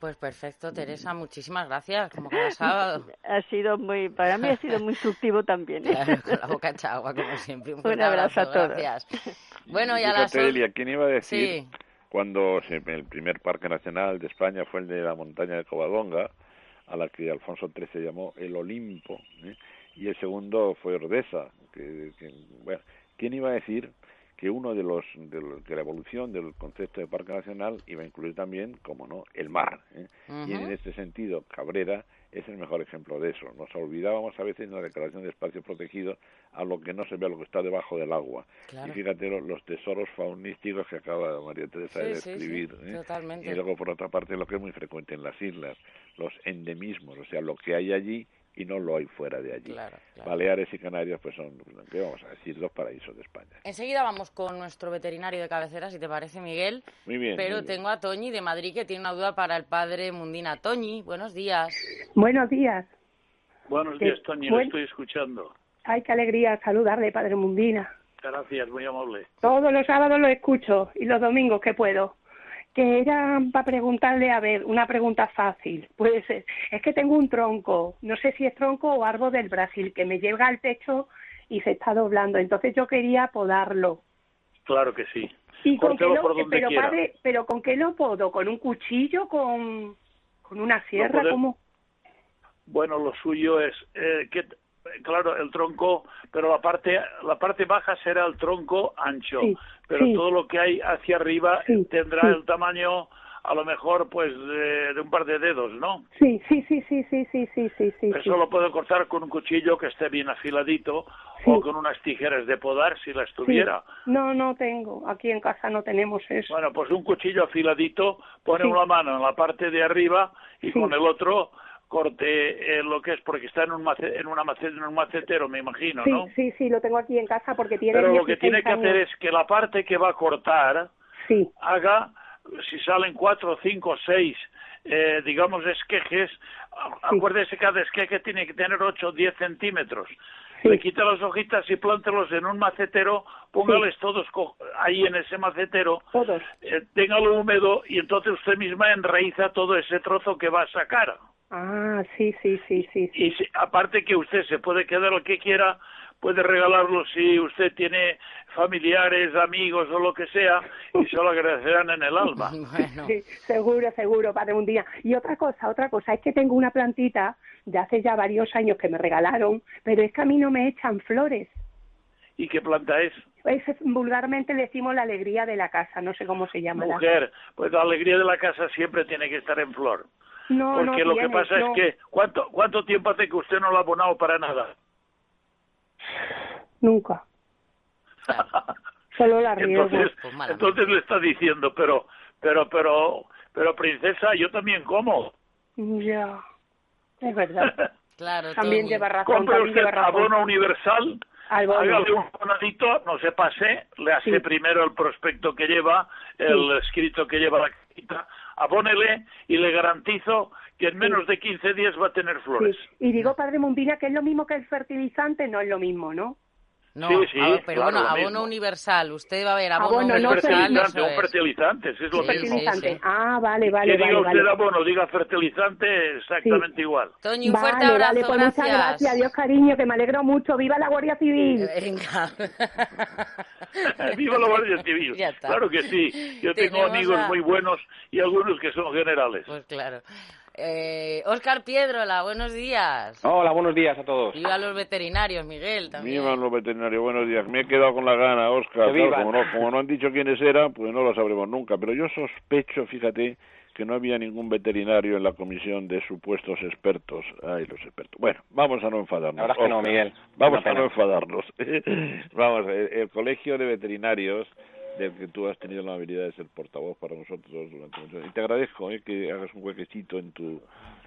Pues perfecto, Teresa, muchísimas gracias, como cada sábado. Ha sido muy, para mí ha sido muy instructivo también. ¿eh? Claro, con la boca hecha agua, como siempre. Un, abrazo, a todos. Gracias. Bueno, y a las... ¿quién iba a decir cuando el primer parque nacional de España fue el de la montaña de Covadonga, a la que Alfonso XIII llamó el Olimpo, ¿eh? y el segundo fue Ordesa, que, bueno, ¿quién iba a decir que uno de los de, la evolución del concepto de parque nacional iba a incluir también, como no, el mar. ¿eh? Y en este sentido, Cabrera es el mejor ejemplo de eso. Nos olvidábamos a veces en la declaración de espacio protegido a lo que no se ve, a lo que está debajo del agua. Y fíjate los, tesoros faunísticos que acaba María Teresa de describir. ¿eh? Y luego, por otra parte, lo que es muy frecuente en las islas, los endemismos, o sea, lo que hay allí y no lo hay fuera de allí. Baleares y Canarias pues son, ¿qué vamos a decir? Los paraísos de España. Enseguida vamos con nuestro veterinario de cabecera, si te parece, Miguel. Muy bien. Pero tengo a Toñi de Madrid que tiene una duda para el padre Mundina. Toñi, buenos días. Buenos días. Buenos días, Toñi, lo estoy escuchando. Ay, qué alegría saludarle, padre Mundina. Gracias, muy amable. Todos los sábados lo escucho y los domingos que puedo que era para preguntarle, a ver, una pregunta fácil. Pues es que tengo un tronco, no sé si es tronco o árbol del Brasil, que me llega al techo y se está doblando. Entonces yo quería podarlo. Claro que sí. ¿Y con qué lo, pero, padre, pero con qué lo podo? ¿Con un cuchillo? ¿Con, con una sierra? ¿Cómo? Bueno, lo suyo es eh, que claro, el tronco, pero la parte, la parte baja será el tronco ancho, pero todo lo que hay hacia arriba tendrá el tamaño a lo mejor pues de, un par de dedos, ¿no? Sí, sí, sí, sí, sí, sí, sí, sí. Eso lo puedo cortar con un cuchillo que esté bien afiladito o con unas tijeras de podar si las tuviera. No, no tengo, aquí en casa no tenemos eso. Bueno, pues un cuchillo afiladito, pone una mano en la parte de arriba y con el otro corte eh, lo que es porque está en un en una en un macetero me imagino sí, no sí sí lo tengo aquí en casa porque tiene pero lo que tiene que hacer es que la parte que va a cortar sí. haga si salen cuatro cinco seis eh, digamos esquejes acuérdese que cada esqueje tiene que tener ocho o diez centímetros le quita las hojitas y plántelos en un macetero, póngales todos ahí en ese macetero, todos. Eh, téngalo húmedo y entonces usted misma enraiza todo ese trozo que va a sacar. Ah, sí, sí, sí, sí. Y aparte que usted se puede quedar lo que quiera, puede regalarlo si usted tiene familiares, amigos o lo que sea, y se lo agradecerán en el alma. Sí, seguro, seguro, padre, un día. Y otra cosa, otra cosa, es que tengo una plantita de hace ya varios años que me regalaron, pero es que a mí no me echan flores. ¿Y qué planta es? Es, vulgarmente le decimos la alegría de la casa, no sé cómo se llama. Mujer, pues la alegría de la casa siempre tiene que estar en flor. No, Porque lo que pasa es que, ¿cuánto, ¿cuánto tiempo hace que usted no lo ha abonado para nada? Nunca. Solo la riego. Entonces, pues entonces le está diciendo, pero, pero, pero, pero princesa, yo también como. Ya, es verdad. claro, también lleva razón. Compre usted abono universal, hágale un bonadito, no se pase, le hace primero el prospecto que lleva, el escrito que lleva la cita, abónele y le garantizo que en menos de 15 días va a tener flores. Y digo, padre Mumbina, que es lo mismo que el fertilizante, no es lo mismo, ¿no? No, pero bueno, abono universal. Usted va a ver abono, abono universal. No fertilizante, un fertilizante, es lo fertilizante. Ah, vale, vale. Que diga usted abono, diga fertilizante, exactamente igual. Toño, un fuerte abrazo, vale, pues gracias. muchas gracias. Adiós, cariño, que me alegro mucho. ¡Viva la Guardia Civil! Venga. ¡Viva la Guardia Civil! Claro que sí. Yo tengo amigos muy buenos y algunos que son generales. Pues claro. Eh, Oscar Piedrola, buenos días. Hola, buenos días a todos. Viva los veterinarios, Miguel, también. Viva los veterinarios, buenos días. Me he quedado con la gana, Oscar. como, no, como no han dicho quiénes eran, pues no lo sabremos nunca. Pero yo sospecho, fíjate, que no había ningún veterinario en la comisión de supuestos expertos. Ay, los expertos. Bueno, vamos a no enfadarnos. La verdad que no, Miguel. Vamos a no enfadarnos. vamos, el colegio de veterinarios del que tú has tenido la habilidad de ser portavoz para nosotros durante mucho Y te agradezco eh, que hagas un huequecito en tu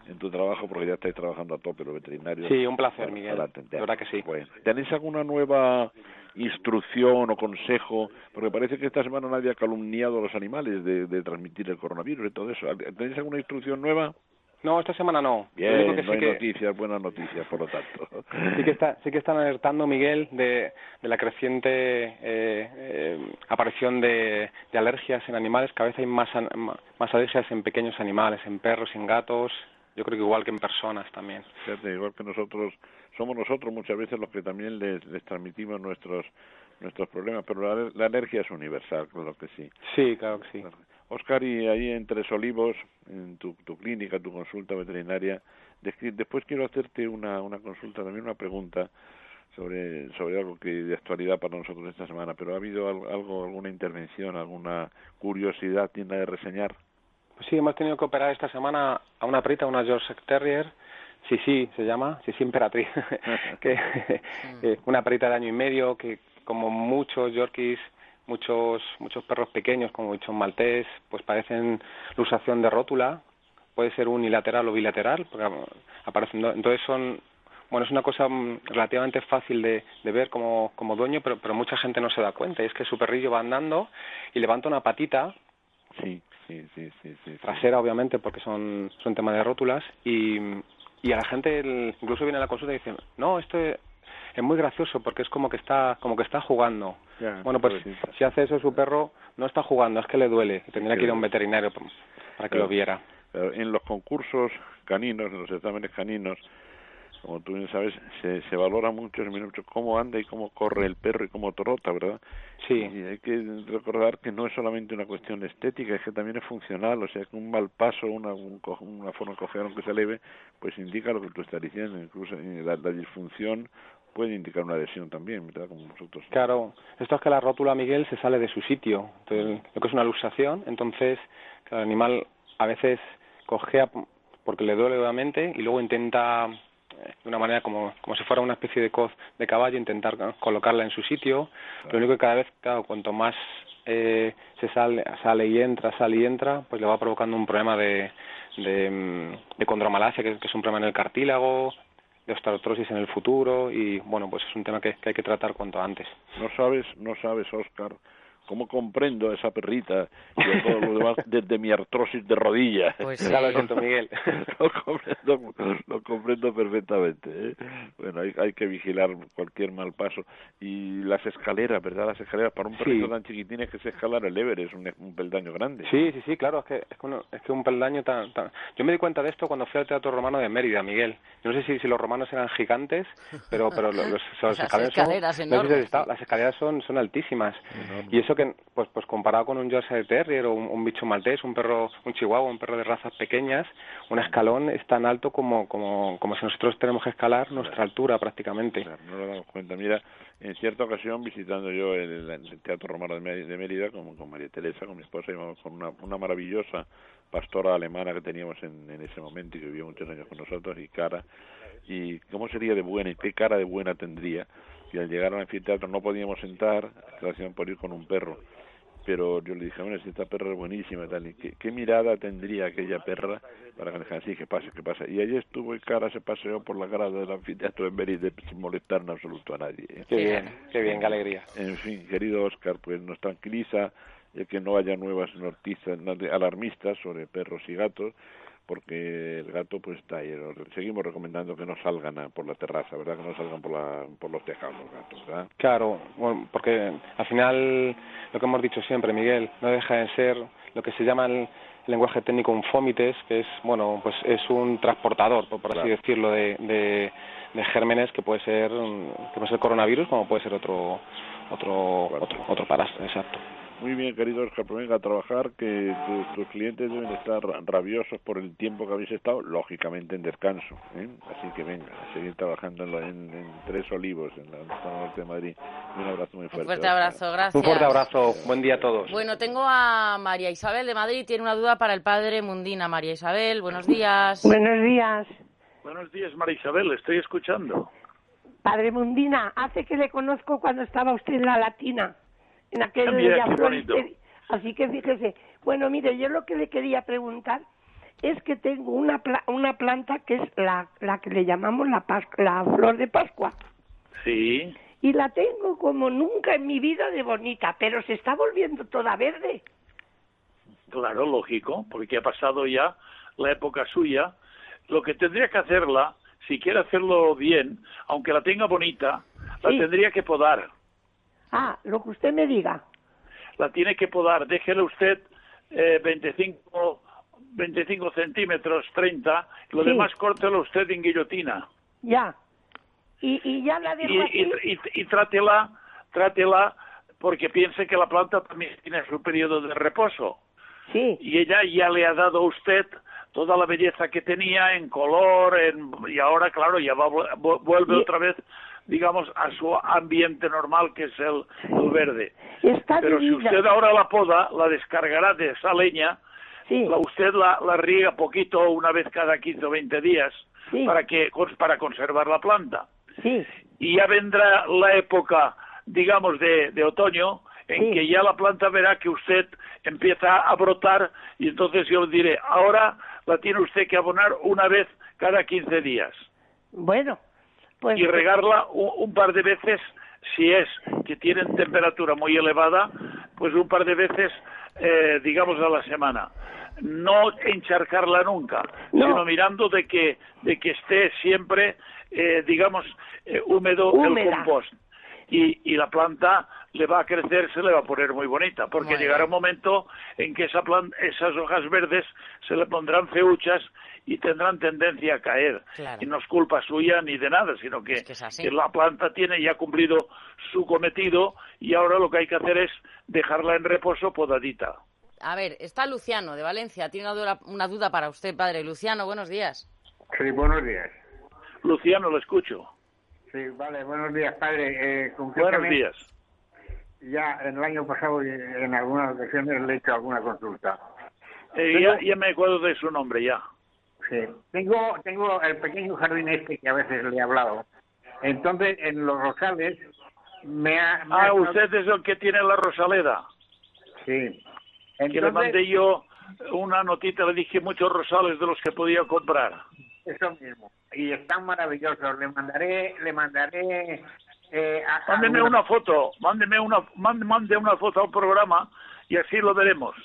en tu trabajo porque ya estáis trabajando a tope los veterinarios. Sí, un placer, Miguel. La verdad que sí. Bueno, ¿tenéis alguna nueva instrucción o consejo? Porque parece que esta semana nadie ha calumniado a los animales de, de transmitir el coronavirus y todo eso. ¿Tenéis alguna instrucción nueva? No, esta semana no. Bien, que no hay noticias, buenas noticias, por lo tanto. Sí que, está, sí que están alertando, Miguel, de, de la creciente eh, eh, aparición de, de, alergias en animales. Cada vez hay más, más alergias en pequeños animales, en perros en gatos. Yo creo que igual que en personas también. Fíjate, igual que nosotros, somos nosotros muchas veces los que también les, les transmitimos nuestros nuestros problemas, pero la, la alergia es universal, claro que sí. Sí, claro que sí. Oscar, y ahí en Tres Olivos, en tu, tu clínica, tu consulta veterinaria, después quiero hacerte una, una consulta, también una pregunta sobre, sobre algo que de actualidad para nosotros esta semana, pero ¿ha habido algo, alguna intervención, alguna curiosidad tienda de reseñar? Pues sí, hemos tenido que operar esta semana a una perrita, una Yorkshire Terrier, sí, sí, se llama, sí, sí, Emperatriz, que, mm. una perrita de año y medio que como muchos Yorkies muchos muchos perros pequeños como bichón maltés pues parecen lusación de rótula. Puede ser unilateral o bilateral porque aparecen entonces son bueno es una cosa mm, relativamente fácil de, de ver como, como dueño pero, pero mucha gente no se da cuenta y es que su perrillo va andando y levanta una patita sí sí sí sí, sí trasera obviamente porque son son tema de rótulas y y a la gente incluso viene a la consulta y dice no esto es muy gracioso porque es como que está como que está jugando. bueno, pues si hace eso su perro no está jugando, es que le duele. Tendría que ir a un veterinario para que lo viera. En los concursos caninos, en los exámenes caninos, como tú bien sabes, se, se valora mucho, mucho cómo anda y cómo corre el perro y cómo trota, ¿verdad? Sí. Y hay que recordar que no es solamente una cuestión estética, es que también es funcional, o sea, que un mal paso, una, una forma de coger aunque se leve, pues indica lo que tú estás diciendo, incluso eh, la, la disfunción puede indicar una lesión también, ¿verdad? Como nosotros. Claro, esto es que la rótula, Miguel, se sale de su sitio, entonces, lo que es una luxación, entonces el animal a veces cogea porque le duele nuevamente y luego intenta eh, de una manera como, como si fuera una especie de coz de caballo, intentar colocarla en su sitio. Lo único que cada vez, claro, cuanto más eh, se sale, sale y entra, sale y entra, pues le va provocando un problema de, de, mm, de condromalacia, que, es un problema en el cartílago, de osteoartrosis en el futuro y bueno, pues es un tema que, que hay que tratar cuanto antes. No sabes, no sabes, Oscar, cómo comprendo a esa perrita y a todo lo demás desde mi artrosis de rodilla. Pues sí. Ya lo siento, Miguel. lo, comprendo, lo comprendo perfectamente. ¿eh? Bueno, hay, hay, que vigilar cualquier mal paso. Y las escaleras, ¿verdad? Las escaleras para un perrito tan chiquitín es que se escalar el Everest, un, un peldaño grande. Sí, sí, sí, claro. Es que, es que, uno, es que un peldaño tan, tan, Yo me di cuenta de esto cuando fui al Teatro Romano de Mérida, Miguel. Yo no sé si, si los romanos eran gigantes, pero, pero los, los, las escaleras, escaleras son, enormes. las escaleras son, son altísimas. Enorme. Y eso que, pues, pues comparado con un Yorkshire Terrier o un, un, bicho maltés, un perro, un chihuahua, un perro de razas pequeñas, un escalón es tan alto como, como, como si nosotros tenemos que escalar nuestra altura prácticamente. Claro, no lo damos cuenta. Mira, en cierta ocasión visitando yo el, el Teatro Romano de Mérida con, con María Teresa, con mi esposa, íbamos con una, una maravillosa pastora alemana que teníamos en, en ese momento y que vivió muchos años con nosotros y cara y cómo sería de buena y qué cara de buena tendría y al llegar al anfiteatro no podíamos entrar, hacían por ir con un perro pero yo le dije, bueno, si esta perra es buenísima, tal, y ¿qué, qué mirada tendría aquella perra para que le dijera, sí, que pasa, que pasa. Y allí estuvo y cara se paseó por la cara del anfiteatro en Mérida sin molestar en absoluto a nadie. ¿eh? Qué bien, qué bien, qué alegría. En fin, querido Oscar, pues nos tranquiliza el que no haya nuevas noticias alarmistas sobre perros y gatos, porque el gato pues está ahí. Seguimos recomendando que no salgan a, por la terraza, ¿verdad? Que no salgan por, la, por los tejados los gatos, ¿verdad? Claro, bueno, porque al final lo que hemos dicho siempre, Miguel, no deja de ser lo que se llama el lenguaje técnico un fómites, que es, bueno, pues es un transportador, por, por así decirlo, de, de, de, gérmenes que puede ser que puede ser coronavirus como puede ser otro otro claro. otro otro parásito, exacto. Muy bien, querido Oscar, pues venga a trabajar, que tus clientes deben estar rabiosos por el tiempo que habéis estado, lógicamente en descanso. ¿eh? Así que venga, a seguir trabajando en, Tres Olivos, en la zona norte de Madrid. Un abrazo muy fuerte. Un fuerte abrazo, gracias. Un fuerte abrazo, buen día a todos. Bueno, tengo a María Isabel de Madrid, tiene una duda para el padre Mundina. María Isabel, buenos días. Buenos días. Buenos días, María Isabel, estoy escuchando. Padre Mundina, hace que le conozco cuando estaba usted en la Latina en aquel día Así que fíjese, bueno, mire, yo lo que le quería preguntar es que tengo una, una planta que es la, la que le llamamos la, la flor de Pascua. Sí. Y la tengo como nunca en mi vida de bonita, pero se está volviendo toda verde. Claro, lógico, porque ha pasado ya la época suya. Lo que tendría que hacerla, si quiere hacerlo bien, aunque la tenga bonita, la tendría que podar. Ah, lo que usted me diga. La tiene que podar. Déjele usted eh, 25, 25 centímetros, 30. Lo demás córtelo usted en guillotina. Ya. Y, y ya la dejo y, Y, y, trátela, trátela porque piense que la planta también tiene su periodo de reposo. Sí. Y ella ya le ha dado a usted toda la belleza que tenía en color, en, y ahora, claro, ya va, vuelve otra vez digamos, a su ambiente normal, que es el, verde. Pero si usted ahora la poda, la descargará de esa leña, la, usted la, la, riega poquito una vez cada 15 o 20 días para, que, para conservar la planta. Y ya vendrá la época, digamos, de, de otoño, en que ya la planta verá que usted empieza a brotar y entonces yo le diré, ahora la tiene usted que abonar una vez cada 15 días. Bueno, pues y regarla un, par de veces si es que tienen temperatura muy elevada, pues un par de veces, eh, digamos, a la semana. No encharcarla nunca, sino mirando de que, de que esté siempre, eh, digamos, eh, húmedo el compost. Y, y la planta le va a crecer, se le va a poner muy bonita, porque llegará un momento en que esa esas hojas verdes se le pondrán feuchas y tendrán tendencia a caer. Y no es culpa suya ni de nada, sino que, la planta tiene ya cumplido su cometido y ahora lo que hay que hacer es dejarla en reposo podadita. A ver, está Luciano de Valencia, tiene una duda, una duda para usted, padre. Luciano, buenos días. Sí, buenos días. Luciano, lo escucho. Sí, vale, buenos días, padre. Eh, buenos días. Ya en el año pasado, en algunas ocasiones, le he hecho alguna consulta. Eh, ya, ya me acuerdo de su nombre, ya. Sí. Tengo, tengo el pequeño jardín este que a veces le he hablado. Entonces, en los rosales me ha... ah, usted es el que tiene la rosaleda. Sí. Entonces, que le mandé yo una notita, le dije muchos rosales de los que podía comprar. Eso mismo. Y están maravillosos. Le mandaré, le mandaré... Eh, mándeme una foto, mándeme una, mande, mande una foto al programa y así lo veremos.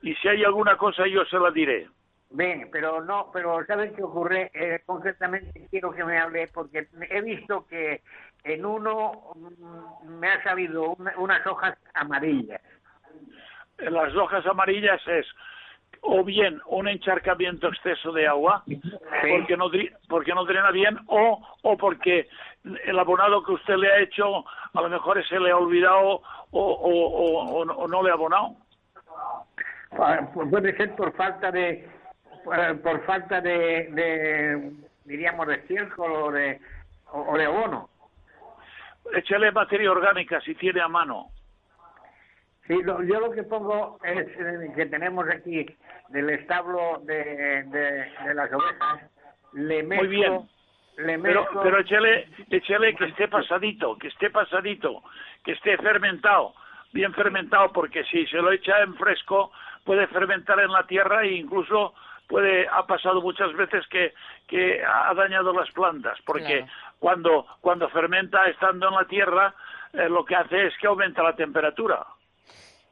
Y si hay alguna cosa yo se la diré. Bien, pero no, pero ¿sabes qué ocurre? Eh, concretamente quiero que me hable porque he visto que en uno mm, me ha salido unas hojas amarillas. Las hojas amarillas es o bien un encharcamiento exceso de agua porque no porque no drena bien o o porque el abonado que usted le ha hecho a lo mejor se le ha olvidado o, o, o no le ha abonado. Ah, puede ser por falta de por, falta de, diríamos, de estiércol o de, o, de abono. Échale materia orgánica si tiene a mano. Sí, yo lo que pongo es eh, que tenemos aquí del establo de, de, las ovejas, le meto... Muy bien. Le Pero, pero échale, échale que esté pasadito, que esté pasadito, que esté fermentado, bien fermentado, porque si se lo echa en fresco puede fermentar en la tierra e incluso puede ha pasado muchas veces que, que ha dañado las plantas porque cuando cuando fermenta estando en la tierra eh, lo que hace es que aumenta la temperatura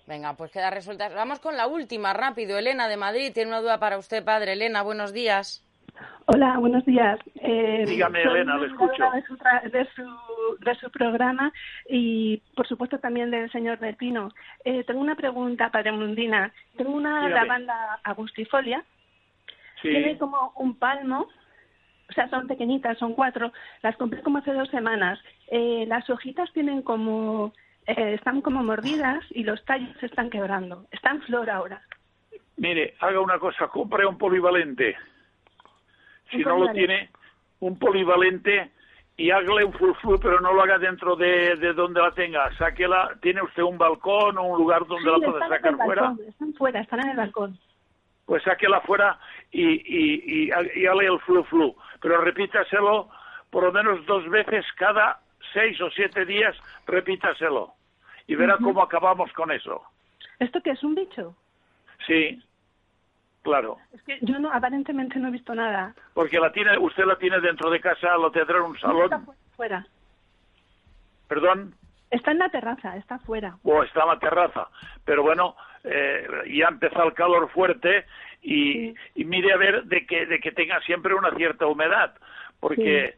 Venga, pues queda resuelta. Vamos con la última, rápido. Elena de Madrid tiene una duda para usted, padre. Elena, buenos días. Hola, buenos días. Eh, Dígame, Elena, le escucho. De su, de, su, de su, programa y, por supuesto, también del señor Del Pino. Eh, tengo una pregunta, padre Mundina. Tengo una lavanda agustifolia tiene como un palmo, o sea, son pequeñitas, son cuatro. Las compré como hace dos semanas. Eh, las hojitas tienen como eh, están como mordidas y los tallos se están quebrando. Está en flor ahora. Mire, haga una cosa, compre un polivalente. Si no lo tiene, un polivalente y hágale un flu pero no lo haga dentro de, donde la tenga. Sáquela, ¿tiene usted un balcón o un lugar donde la pueda sacar fuera? Están fuera, están en el balcón. Pues sáquela fuera y, y, y, y hágale el flu flu. Pero repítaselo por lo menos dos veces cada seis o siete días, repítaselo. Y verá cómo acabamos con eso. ¿Esto qué es un bicho? Sí. Claro. Es que yo no, aparentemente no he visto nada. Porque la tiene, usted la tiene dentro de casa, lo tendrá en un salón. está fuera. ¿Perdón? Está en la terraza, está fuera. O está en la terraza. Pero bueno, eh, ya empezó el calor fuerte y, y, mire a ver de que, de que tenga siempre una cierta humedad. Porque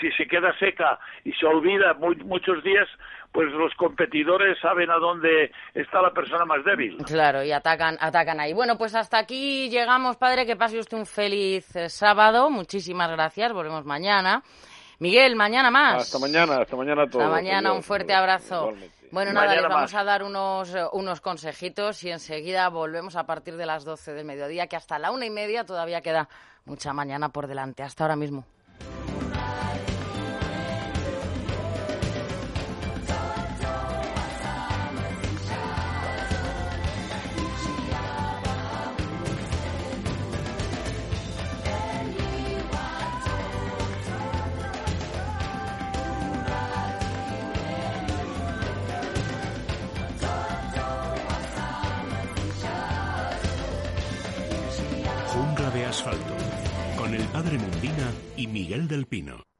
si se queda seca y se olvida muchos días, pues los competidores saben a dónde está la persona más débil. Claro, y atacan, atacan ahí. Bueno, pues hasta aquí llegamos, padre. Que pase usted un feliz eh, sábado. Muchísimas gracias. Volvemos mañana. Miguel, mañana más. Hasta mañana, hasta mañana a todos. Hasta mañana, un fuerte abrazo. Bueno, nada, les vamos a dar unos, eh, unos consejitos y enseguida volvemos a partir de las 12 del mediodía, que hasta la una y media todavía queda mucha mañana por delante. Hasta ahora mismo. Padre Mundina y Miguel del Pino.